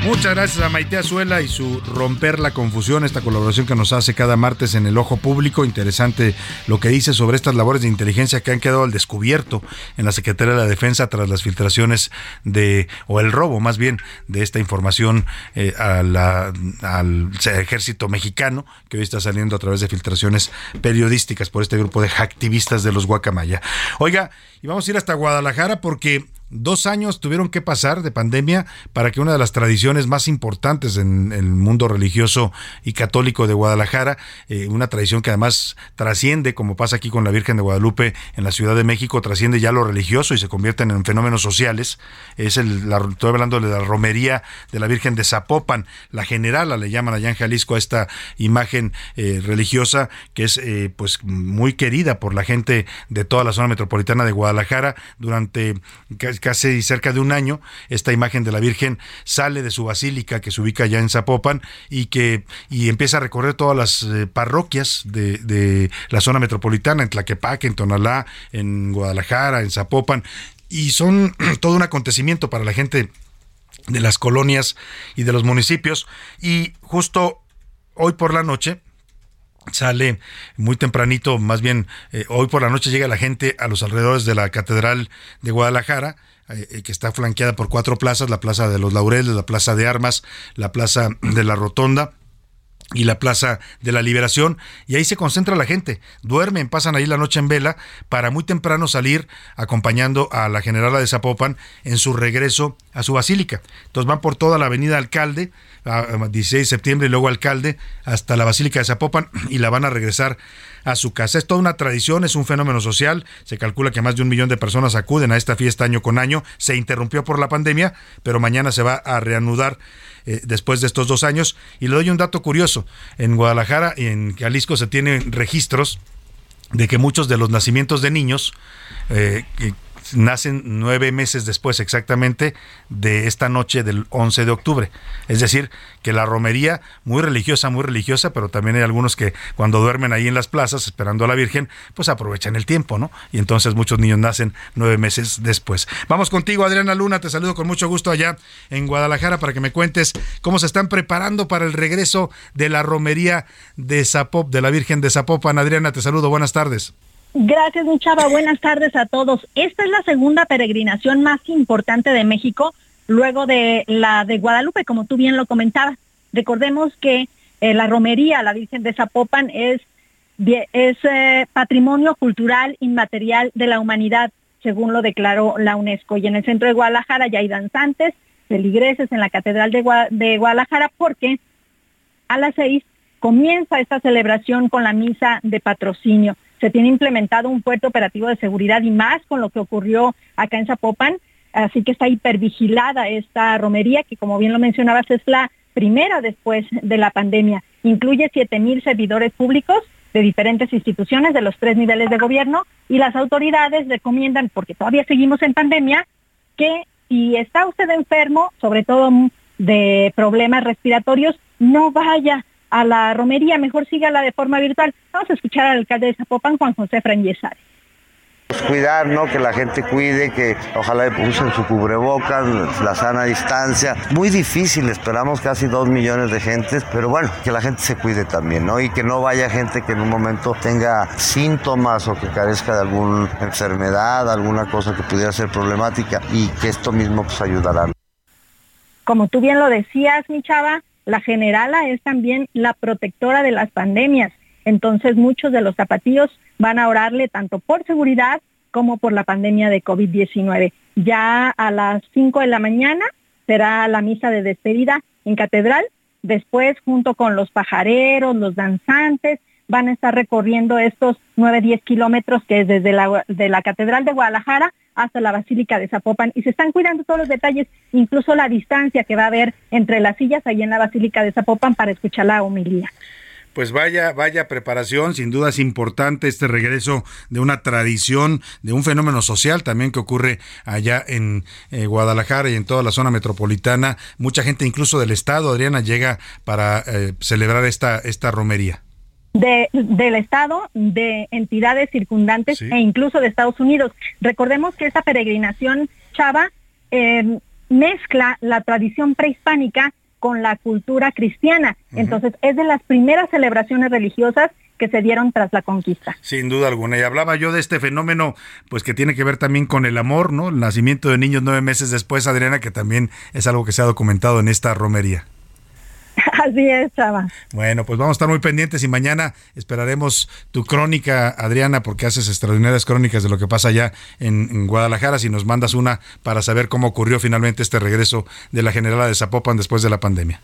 Muchas gracias a Maite Azuela y su Romper la Confusión, esta colaboración que nos hace cada martes en el Ojo Público. Interesante lo que dice sobre estas labores de inteligencia que han quedado al descubierto en la Secretaría de la Defensa tras las filtraciones de, o el robo más bien, de esta información eh, al ejército mexicano, que hoy está saliendo a través de filtraciones periodísticas por este grupo de activistas de los Guacamaya. Oiga, y vamos a ir hasta Guadalajara porque Dos años tuvieron que pasar de pandemia para que una de las tradiciones más importantes en el mundo religioso y católico de Guadalajara, eh, una tradición que además trasciende, como pasa aquí con la Virgen de Guadalupe en la Ciudad de México, trasciende ya lo religioso y se convierten en fenómenos sociales. Es el, la, estoy hablando de la romería de la Virgen de Zapopan, la generala le llaman allá en Jalisco a esta imagen eh, religiosa que es eh, pues muy querida por la gente de toda la zona metropolitana de Guadalajara durante casi cerca de un año, esta imagen de la Virgen sale de su basílica que se ubica ya en Zapopan y que y empieza a recorrer todas las eh, parroquias de, de, la zona metropolitana, en Tlaquepaque, en Tonalá, en Guadalajara, en Zapopan, y son todo un acontecimiento para la gente de las colonias y de los municipios. Y justo hoy por la noche, sale muy tempranito, más bien eh, hoy por la noche llega la gente a los alrededores de la Catedral de Guadalajara, eh, eh, que está flanqueada por cuatro plazas, la Plaza de los Laureles, la Plaza de Armas, la Plaza de la Rotonda y la Plaza de la Liberación, y ahí se concentra la gente, duermen, pasan ahí la noche en vela, para muy temprano salir acompañando a la generala de Zapopan en su regreso a su basílica. Entonces van por toda la avenida Alcalde, 16 de septiembre y luego Alcalde, hasta la Basílica de Zapopan, y la van a regresar a su casa. Es toda una tradición, es un fenómeno social. Se calcula que más de un millón de personas acuden a esta fiesta año con año. Se interrumpió por la pandemia, pero mañana se va a reanudar eh, después de estos dos años. Y le doy un dato curioso. En Guadalajara y en Jalisco se tienen registros de que muchos de los nacimientos de niños eh, nacen nueve meses después exactamente de esta noche del 11 de octubre. Es decir, que la romería, muy religiosa, muy religiosa, pero también hay algunos que cuando duermen ahí en las plazas esperando a la Virgen, pues aprovechan el tiempo, ¿no? Y entonces muchos niños nacen nueve meses después. Vamos contigo, Adriana Luna, te saludo con mucho gusto allá en Guadalajara para que me cuentes cómo se están preparando para el regreso de la romería de Zapop, de la Virgen de Zapopan. Adriana, te saludo, buenas tardes. Gracias, mi chava. Buenas tardes a todos. Esta es la segunda peregrinación más importante de México, luego de la de Guadalupe, como tú bien lo comentabas. Recordemos que eh, la romería, la Virgen de Zapopan, es, eh, patrimonio cultural inmaterial de la humanidad, según lo declaró la UNESCO. Y en el centro de Guadalajara ya hay danzantes, feligreses en la Catedral de Guadalajara, porque a las seis comienza esta celebración con la misa de patrocinio se tiene implementado un fuerte operativo de seguridad y más con lo que ocurrió acá en Zapopan, así que está hipervigilada esta romería que como bien lo mencionabas es la primera después de la pandemia. Incluye 7.000 servidores públicos de diferentes instituciones de los tres niveles de gobierno y las autoridades recomiendan, porque todavía seguimos en pandemia, que si está usted enfermo, sobre todo de problemas respiratorios, no vaya a la romería, mejor sígala de forma virtual. Vamos a escuchar al alcalde de Zapopan, Juan José Franyesari. Pues cuidar, ¿no? Que la gente cuide, que ojalá usen su cubrebocas, la sana distancia. Muy difícil, esperamos casi dos millones de gentes, pero bueno, que la gente se cuide también, ¿no? Y que no vaya gente que en un momento tenga síntomas o que carezca de alguna enfermedad, alguna cosa que pudiera ser problemática y que esto mismo pues ayudará. Como tú bien lo decías, mi chava, la generala es también la protectora de las pandemias. Entonces muchos de los zapatillos van a orarle tanto por seguridad como por la pandemia de COVID-19. Ya a las 5 de la mañana será la misa de despedida en catedral. Después, junto con los pajareros, los danzantes, van a estar recorriendo estos 9, 10 kilómetros que es desde la, de la Catedral de Guadalajara hasta la Basílica de Zapopan y se están cuidando todos los detalles, incluso la distancia que va a haber entre las sillas ahí en la Basílica de Zapopan para escuchar la homilía. Pues vaya, vaya preparación, sin duda es importante este regreso de una tradición, de un fenómeno social también que ocurre allá en eh, Guadalajara y en toda la zona metropolitana. Mucha gente incluso del estado, Adriana, llega para eh, celebrar esta, esta romería. De, del Estado, de entidades circundantes e incluso de Estados Unidos. Recordemos que esta peregrinación, Chava, eh, mezcla la tradición prehispánica con la cultura cristiana. Entonces, es de las primeras celebraciones religiosas que se dieron tras la conquista. Sin duda alguna. Y hablaba yo de este fenómeno, pues que tiene que ver también con el amor, ¿no? El nacimiento de niños nueve meses después, Adriana, que también es algo que se ha documentado en esta romería. Así es, Chava. Bueno, pues vamos a estar muy pendientes y mañana esperaremos tu crónica, Adriana, porque haces extraordinarias crónicas de lo que pasa allá en, Guadalajara. Si nos mandas una para saber cómo ocurrió finalmente este regreso de la Generala de Zapopan después de la pandemia.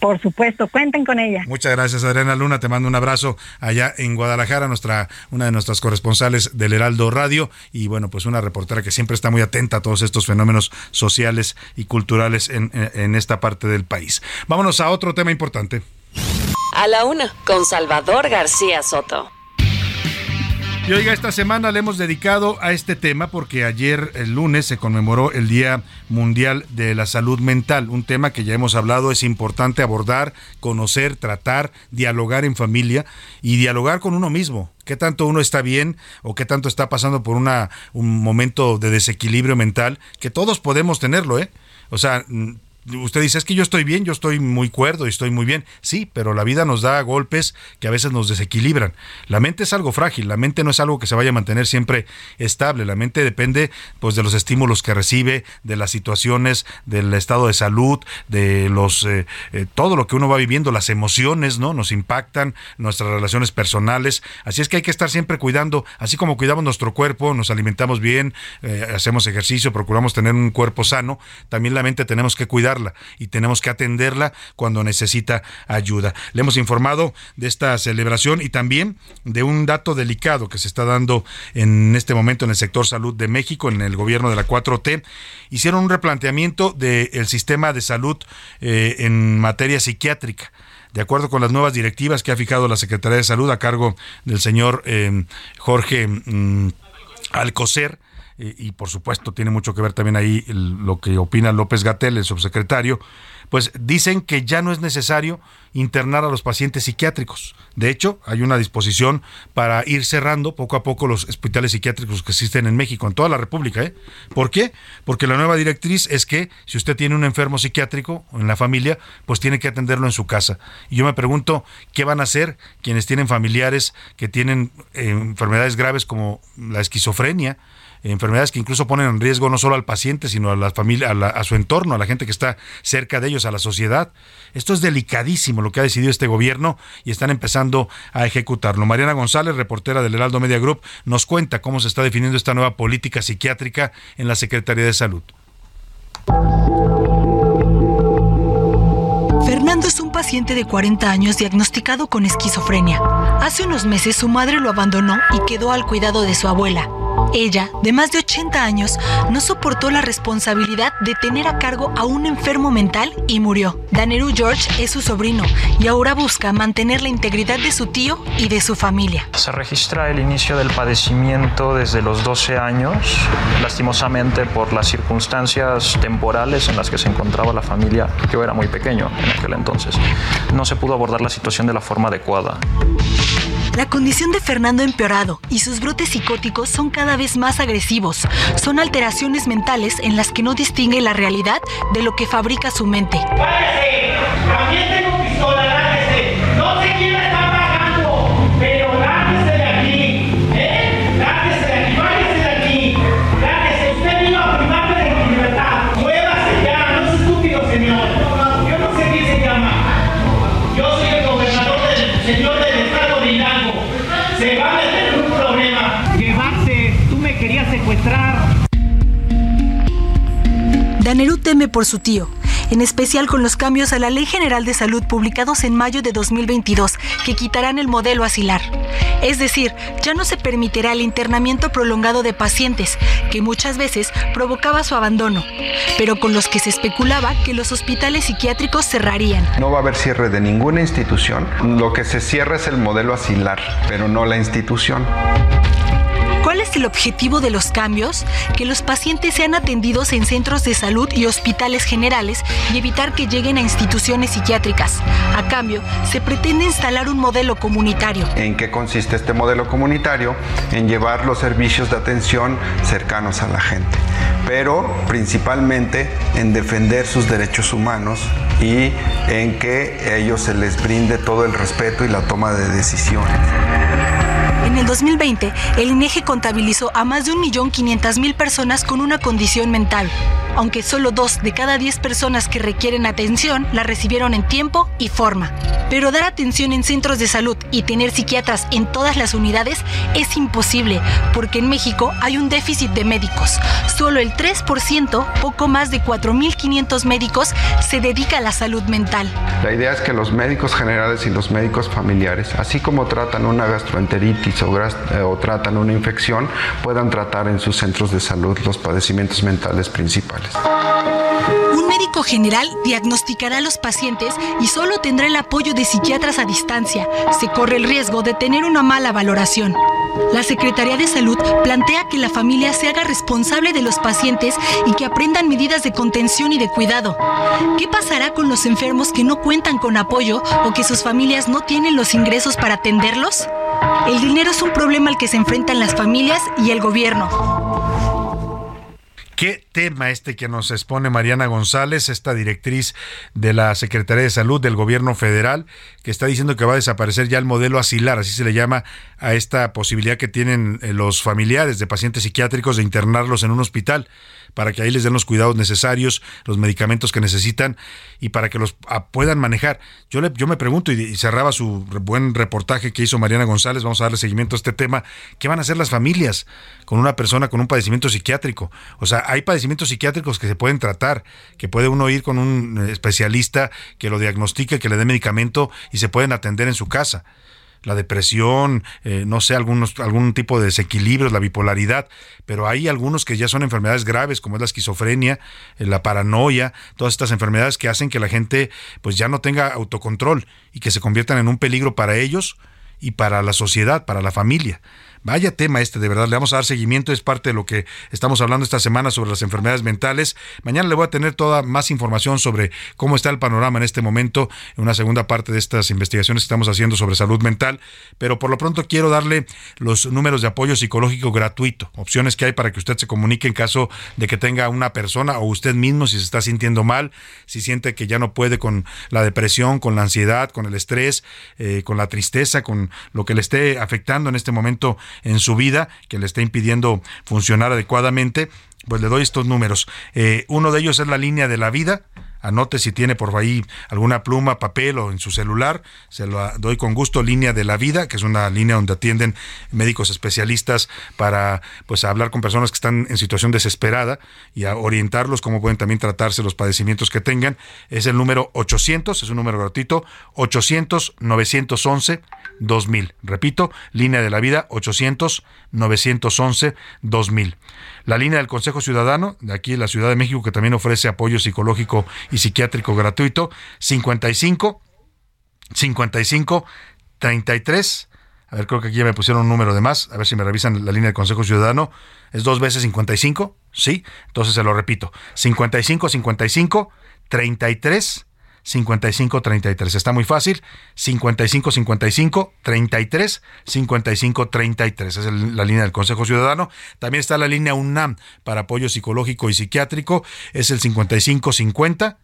Por supuesto, cuenten con ella. Muchas gracias, Adriana Luna. Te mando un abrazo allá en Guadalajara, nuestra, una de nuestras corresponsales del Heraldo Radio. Y bueno, pues una reportera que siempre está muy atenta a todos estos fenómenos sociales y culturales en, en esta parte del país. Vámonos a otro tema importante. A la una, con Salvador García Soto. Y oiga, esta semana le hemos dedicado a este tema porque ayer, el lunes, se conmemoró el Día Mundial de la Salud Mental, un tema que ya hemos hablado, es importante abordar, conocer, tratar, dialogar en familia y dialogar con uno mismo. ¿Qué tanto uno está bien o qué tanto está pasando por una, un momento de desequilibrio mental? Que todos podemos tenerlo, ¿eh? O sea, usted dice, es que yo estoy bien, yo estoy muy cuerdo y estoy muy bien. Sí, pero la vida nos da golpes que a veces nos desequilibran. La mente es algo frágil, la mente no es algo que se vaya a mantener siempre estable. La mente depende pues de los estímulos que recibe, de las situaciones, del estado de salud, de los eh, eh, todo lo que uno va viviendo, las emociones, ¿no? Nos impactan, nuestras relaciones personales. Así es que hay que estar siempre cuidando, así como cuidamos nuestro cuerpo, nos alimentamos bien, eh, hacemos ejercicio, procuramos tener un cuerpo sano, también la mente tenemos que cuidar y tenemos que atenderla cuando necesita ayuda. Le hemos informado de esta celebración y también de un dato delicado que se está dando en este momento en el sector salud de México, en el gobierno de la 4T. Hicieron un replanteamiento del sistema de salud eh, en materia psiquiátrica de acuerdo con las nuevas directivas que ha fijado la Secretaría de Salud a cargo del señor eh, Jorge mm, Alcocer, y por supuesto tiene mucho que ver también ahí lo que opina López Gatel, el subsecretario, pues dicen que ya no es necesario internar a los pacientes psiquiátricos. De hecho, hay una disposición para ir cerrando poco a poco los hospitales psiquiátricos que existen en México, en toda la República. ¿eh? ¿Por qué? Porque la nueva directriz es que si usted tiene un enfermo psiquiátrico en la familia, pues tiene que atenderlo en su casa. Y yo me pregunto, ¿qué van a hacer quienes tienen familiares que tienen eh, enfermedades graves como la esquizofrenia? Enfermedades que incluso ponen en riesgo no solo al paciente, sino a la familia, a, su entorno, a la gente que está cerca de ellos, a la sociedad. Esto es delicadísimo lo que ha decidido este gobierno y están empezando a ejecutarlo. Mariana González, reportera del Heraldo Media Group, nos cuenta cómo se está definiendo esta nueva política psiquiátrica en la Secretaría de Salud. paciente de 40 años diagnosticado con esquizofrenia. Hace unos meses su madre lo abandonó y quedó al cuidado de su abuela. Ella, de más de 80 años, no soportó la responsabilidad de tener a cargo a un enfermo mental y murió. Daneru George es su sobrino y ahora busca mantener la integridad de su tío y de su familia. Se registra el inicio del padecimiento desde los 12 años, lastimosamente por las circunstancias temporales en las que se encontraba la familia. Yo era muy pequeño en aquel entonces. No se pudo abordar la situación de la forma adecuada. La condición de Fernando empeorado y sus brotes psicóticos son cada vez más agresivos. Son alteraciones mentales en las que no distingue la realidad de lo que fabrica su mente. Danerú teme por su tío, en especial con los cambios a la Ley General de Salud publicados en mayo de 2022 que quitarán el modelo asilar. Es decir, ya no se permitirá el internamiento prolongado de pacientes, que muchas veces provocaba su abandono, pero con los que se especulaba que los hospitales psiquiátricos cerrarían. No va a haber cierre de ninguna institución. Lo que se cierra es el modelo asilar, pero no la institución. ¿Cuál es el objetivo de los cambios? Que los pacientes sean atendidos en centros de salud y hospitales generales y evitar que lleguen a instituciones psiquiátricas. A cambio, se pretende instalar un modelo comunitario. ¿En qué consiste este modelo comunitario? En llevar los servicios de atención cercanos a la gente, pero principalmente en defender sus derechos humanos y en que a ellos se les brinde todo el respeto y la toma de decisiones. En el 2020, el INEGE contabilizó a más de 1.500.000 personas con una condición mental, aunque solo dos de cada 10 personas que requieren atención la recibieron en tiempo y forma. Pero dar atención en centros de salud y tener psiquiatras en todas las unidades es imposible, porque en México hay un déficit de médicos. Solo el 3%, poco más de 4.500 médicos, se dedica a la salud mental. La idea es que los médicos generales y los médicos familiares, así como tratan una gastroenteritis o, eh, o tratan una infección, puedan tratar en sus centros de salud los padecimientos mentales principales. Un médico general diagnosticará a los pacientes y solo tendrá el apoyo de psiquiatras a distancia. Se corre el riesgo de tener una mala valoración. La Secretaría de Salud plantea que la familia se haga responsable de los pacientes y que aprendan medidas de contención y de cuidado. ¿Qué pasará con los enfermos que no cuentan con apoyo o que sus familias no tienen los ingresos para atenderlos? El dinero es un problema al que se enfrentan las familias y el gobierno. Qué tema este que nos expone Mariana González, esta directriz de la Secretaría de Salud del Gobierno Federal, que está diciendo que va a desaparecer ya el modelo asilar, así se le llama a esta posibilidad que tienen eh, los familiares de pacientes psiquiátricos de internarlos en un hospital para que ahí les den los cuidados necesarios, los medicamentos que necesitan y para que los ah, puedan manejar. Yo, le, yo me pregunto, y, cerraba su buen reportaje que hizo Mariana González, vamos a darle seguimiento a este tema, ¿qué van a hacer las familias con una persona con un padecimiento psiquiátrico? O sea, hay padecimientos psiquiátricos que se pueden tratar, que puede uno ir con un eh, especialista que lo diagnostique, que le dé medicamento y se pueden atender en su casa la depresión, eh, no sé, algunos, algún tipo de desequilibrios, la bipolaridad, pero hay algunos que ya son enfermedades graves, como es la esquizofrenia, eh, la paranoia, todas estas enfermedades que hacen que la gente pues ya no tenga autocontrol y que se conviertan en un peligro para ellos y para la sociedad, para la familia. Vaya tema este, de verdad. Le vamos a dar seguimiento. Es parte de lo que estamos hablando esta semana sobre las enfermedades mentales. Mañana le voy a tener toda más información sobre cómo está el panorama en este momento, en una segunda parte de estas investigaciones que estamos haciendo sobre salud mental. Pero por lo pronto quiero darle los números de apoyo psicológico gratuito, opciones que hay para que usted se comunique en caso de que tenga una persona o usted mismo si se está sintiendo mal, si siente que ya no puede con la depresión, con la ansiedad, con el estrés, eh, con la tristeza, con lo que le esté afectando en este momento en su vida, que le esté impidiendo funcionar adecuadamente, pues le doy estos números. Eh, uno de ellos es la línea de la vida anote si tiene por ahí alguna pluma, papel o en su celular, se lo doy con gusto, línea de la vida, que es una línea donde atienden médicos especialistas para pues hablar con personas que están en situación desesperada y a orientarlos cómo pueden también tratarse los padecimientos que tengan. Es el número 800, es un número gratuito, 800 911 2000. Repito, línea de la vida 800 911 2000. La línea del Consejo Ciudadano, de aquí en la Ciudad de México, que también ofrece apoyo psicológico y psiquiátrico gratuito, 55 55 33. A ver, creo que aquí ya me pusieron un número de más. A ver si me revisan la línea del Consejo Ciudadano. ¿Es dos veces 55? Sí. Entonces se lo repito. 55 55 33 55 33. Está muy fácil. 55 55 33 55 33. Es la línea del Consejo Ciudadano. También está la línea UNAM para apoyo psicológico y psiquiátrico. Es el 55 50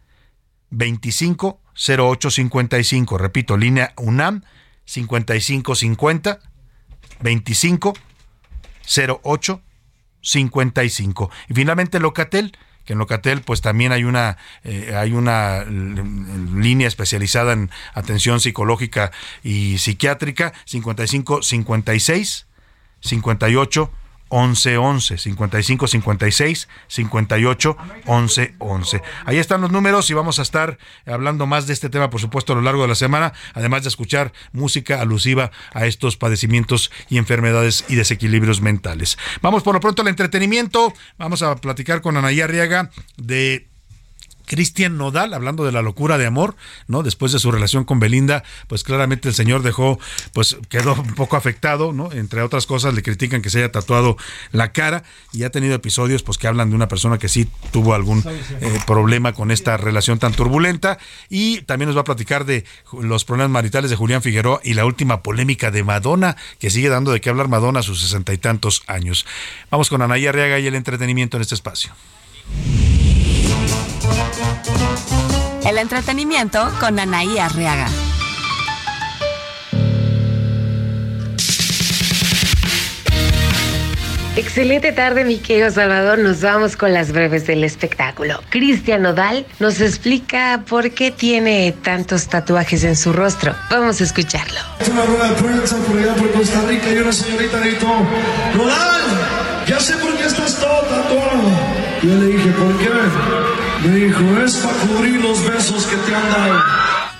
25 08 55. Repito, línea UNAM 55 50 25 08 55. Y finalmente Locatel que en Locatel pues también hay una eh, hay una línea especializada en atención psicológica y psiquiátrica 55 56 58 11 11 55 56 58 11 11. Ahí están los números y vamos a estar hablando más de este tema, por supuesto, a lo largo de la semana, además de escuchar música alusiva a estos padecimientos y enfermedades y desequilibrios mentales. Vamos por lo pronto al entretenimiento. Vamos a platicar con Anaí Arriaga de Cristian Nodal, hablando de la locura de amor, ¿no? Después de su relación con Belinda, pues claramente el señor dejó, pues quedó un poco afectado, ¿no? Entre otras cosas, le critican que se haya tatuado la cara y ha tenido episodios, pues que hablan de una persona que sí tuvo algún eh, problema con esta relación tan turbulenta y también nos va a platicar de los problemas maritales de Julián Figueroa y la última polémica de Madonna, que sigue dando de qué hablar Madonna a sus sesenta y tantos años. Vamos con Anaya Arriaga y el entretenimiento en este espacio. El entretenimiento con Anaí Arriaga. Excelente tarde, mi querido Salvador. Nos vamos con las breves del espectáculo. Cristian Nodal nos explica por qué tiene tantos tatuajes en su rostro. Vamos a escucharlo. Es una rueda de prensa por allá por Costa Rica y una señorita dijo, Nodal, ya sé por qué estás todo tatuado. Yo le dije, ¿por qué? Me dijo, es para cubrir los besos que te han dado.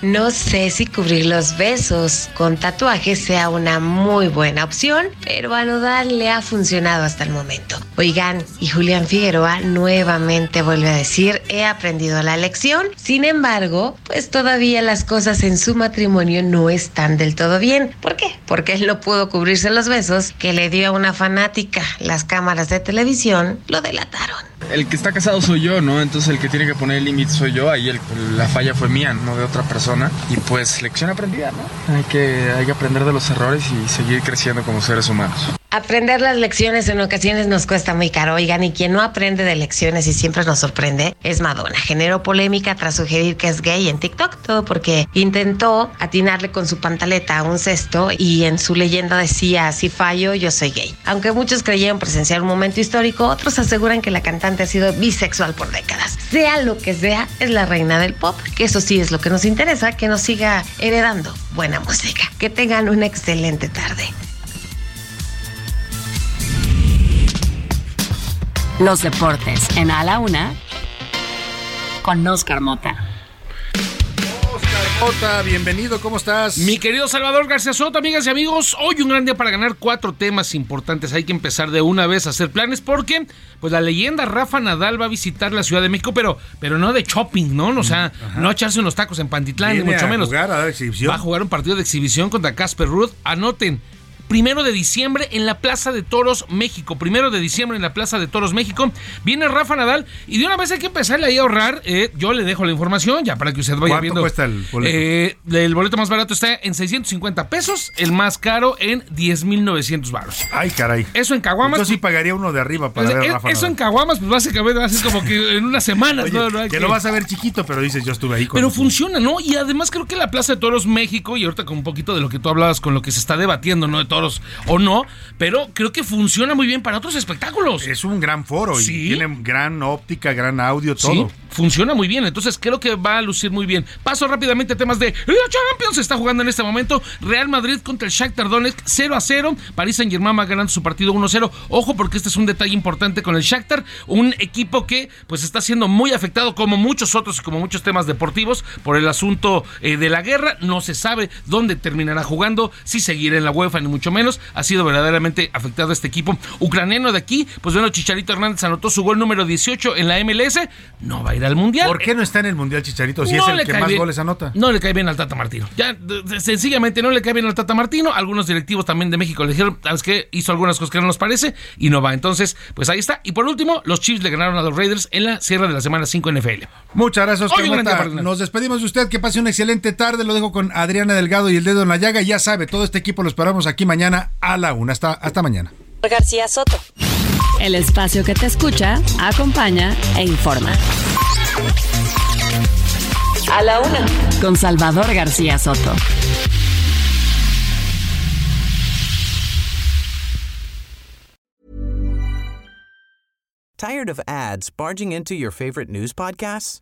No sé si cubrir los besos con tatuajes sea una muy buena opción, pero a Nodal le ha funcionado hasta el momento. Oigan, y Julián Figueroa nuevamente vuelve a decir, he aprendido la lección. Sin embargo, pues todavía las cosas en su matrimonio no están del todo bien. ¿Por qué? Porque él no pudo cubrirse los besos que le dio a una fanática. Las cámaras de televisión lo delataron el que está casado soy yo, ¿no? Entonces el que tiene que poner el límite soy yo, ahí la falla fue mía, no de otra persona. Y pues lección aprendida, ¿no? Hay que, hay que aprender de los errores y seguir creciendo como seres humanos. Aprender las lecciones en ocasiones nos cuesta muy caro, oigan, y quien no aprende de lecciones y siempre nos sorprende es Madonna. Generó polémica tras sugerir que es gay en TikTok, todo porque intentó atinarle con su pantaleta a un cesto y en su leyenda decía, si fallo, yo soy gay. Aunque muchos creyeron presenciar un momento histórico, otros aseguran que la cantante ha sido bisexual por décadas. Sea lo que sea, es la reina del pop, que eso sí es lo que nos interesa, que nos siga heredando buena música. Que tengan una excelente tarde. Los deportes en A la Una con Oscar Mota. Bienvenido, ¿cómo estás? Mi querido Salvador García Soto, amigas y amigos, hoy un gran día para ganar cuatro temas importantes. Hay que empezar de una vez a hacer planes porque, pues la leyenda Rafa Nadal va a visitar la Ciudad de México, pero, pero no de shopping, ¿no? O sea, no a echarse unos tacos en Pantitlán, ni mucho menos. Jugar, a dar exhibición. Va a jugar un partido de exhibición contra Casper Ruth. Anoten, primero de diciembre en la Plaza de Toros México. Primero de diciembre en la Plaza de Toros México. Viene Rafa Nadal y de una vez hay que empezarle ahí a ahorrar. Eh, yo le dejo la información ya para que usted vaya viendo. cuesta el boleto? Eh, el boleto más barato está en 650 pesos, el más caro en 10,900 baros. Ay, caray. Eso en Caguamas. Yo sí pagaría uno de arriba para pues, ver a eh, Rafa Eso en. Caguamas, pues básicamente va a ser como que en unas semanas. Oye, ¿no? Que lo vas a ver chiquito, pero dices, yo estuve ahí con Pero funciona, ¿no? Y además creo que la Plaza de Toros México, y ahorita con un poquito de lo que tú hablabas, con lo que se está debatiendo, ¿no? De Toros o no, pero creo que funciona muy bien para otros espectáculos. Es un gran foro y Sí. tiene gran óptica, gran audio, todo. Sí, funciona muy bien. Entonces creo que va a lucir muy bien. Paso rápidamente a temas de la Champions. Está jugando en este momento. Real Madrid contra el Shakhtar Donetsk 0 a 0. París Saint Germain va ganando su partido 1 a 0. Ojo porque este es un detalle importante con el Shakhtar. Un equipo que pues está siendo muy afectado como muchos otros y como muchos temas deportivos por el asunto eh, de la guerra. No se sabe dónde terminará jugando. Si seguirá en la UEFA ni mucho menos. Ha sido verdaderamente afectado este equipo ucraniano de aquí. Pues bueno, Chicharito Hernández anotó su gol número 18 en la MLS. No va a ir al Mundial. ¿Por qué no está en el Mundial Chicharito si No es el que más bien. goles anota? No le cae bien al Tata Martino. Ya, sencillamente no le cae bien al Tata Martino. Algunos directivos también de México le dijeron, ¿sabes qué? Hizo algunas cosas que no nos parece y no va. Entonces, pues ahí está. Y por último, los Chiefs le ganaron a los Raiders en la cierre de la semana 5 NFL. Muchas gracias, Oscar. Nos despedimos de usted. Que pase una excelente tarde. Lo dejo con Adriana Delgado y el dedo en la llaga. Ya sabe, todo este equipo lo esperamos aquí mañana a la una. Hasta, hasta mañana. García Soto. El espacio que te escucha, acompaña e informa. A la una. Con Salvador García Soto. Tired of ads barging into your favorite news podcasts?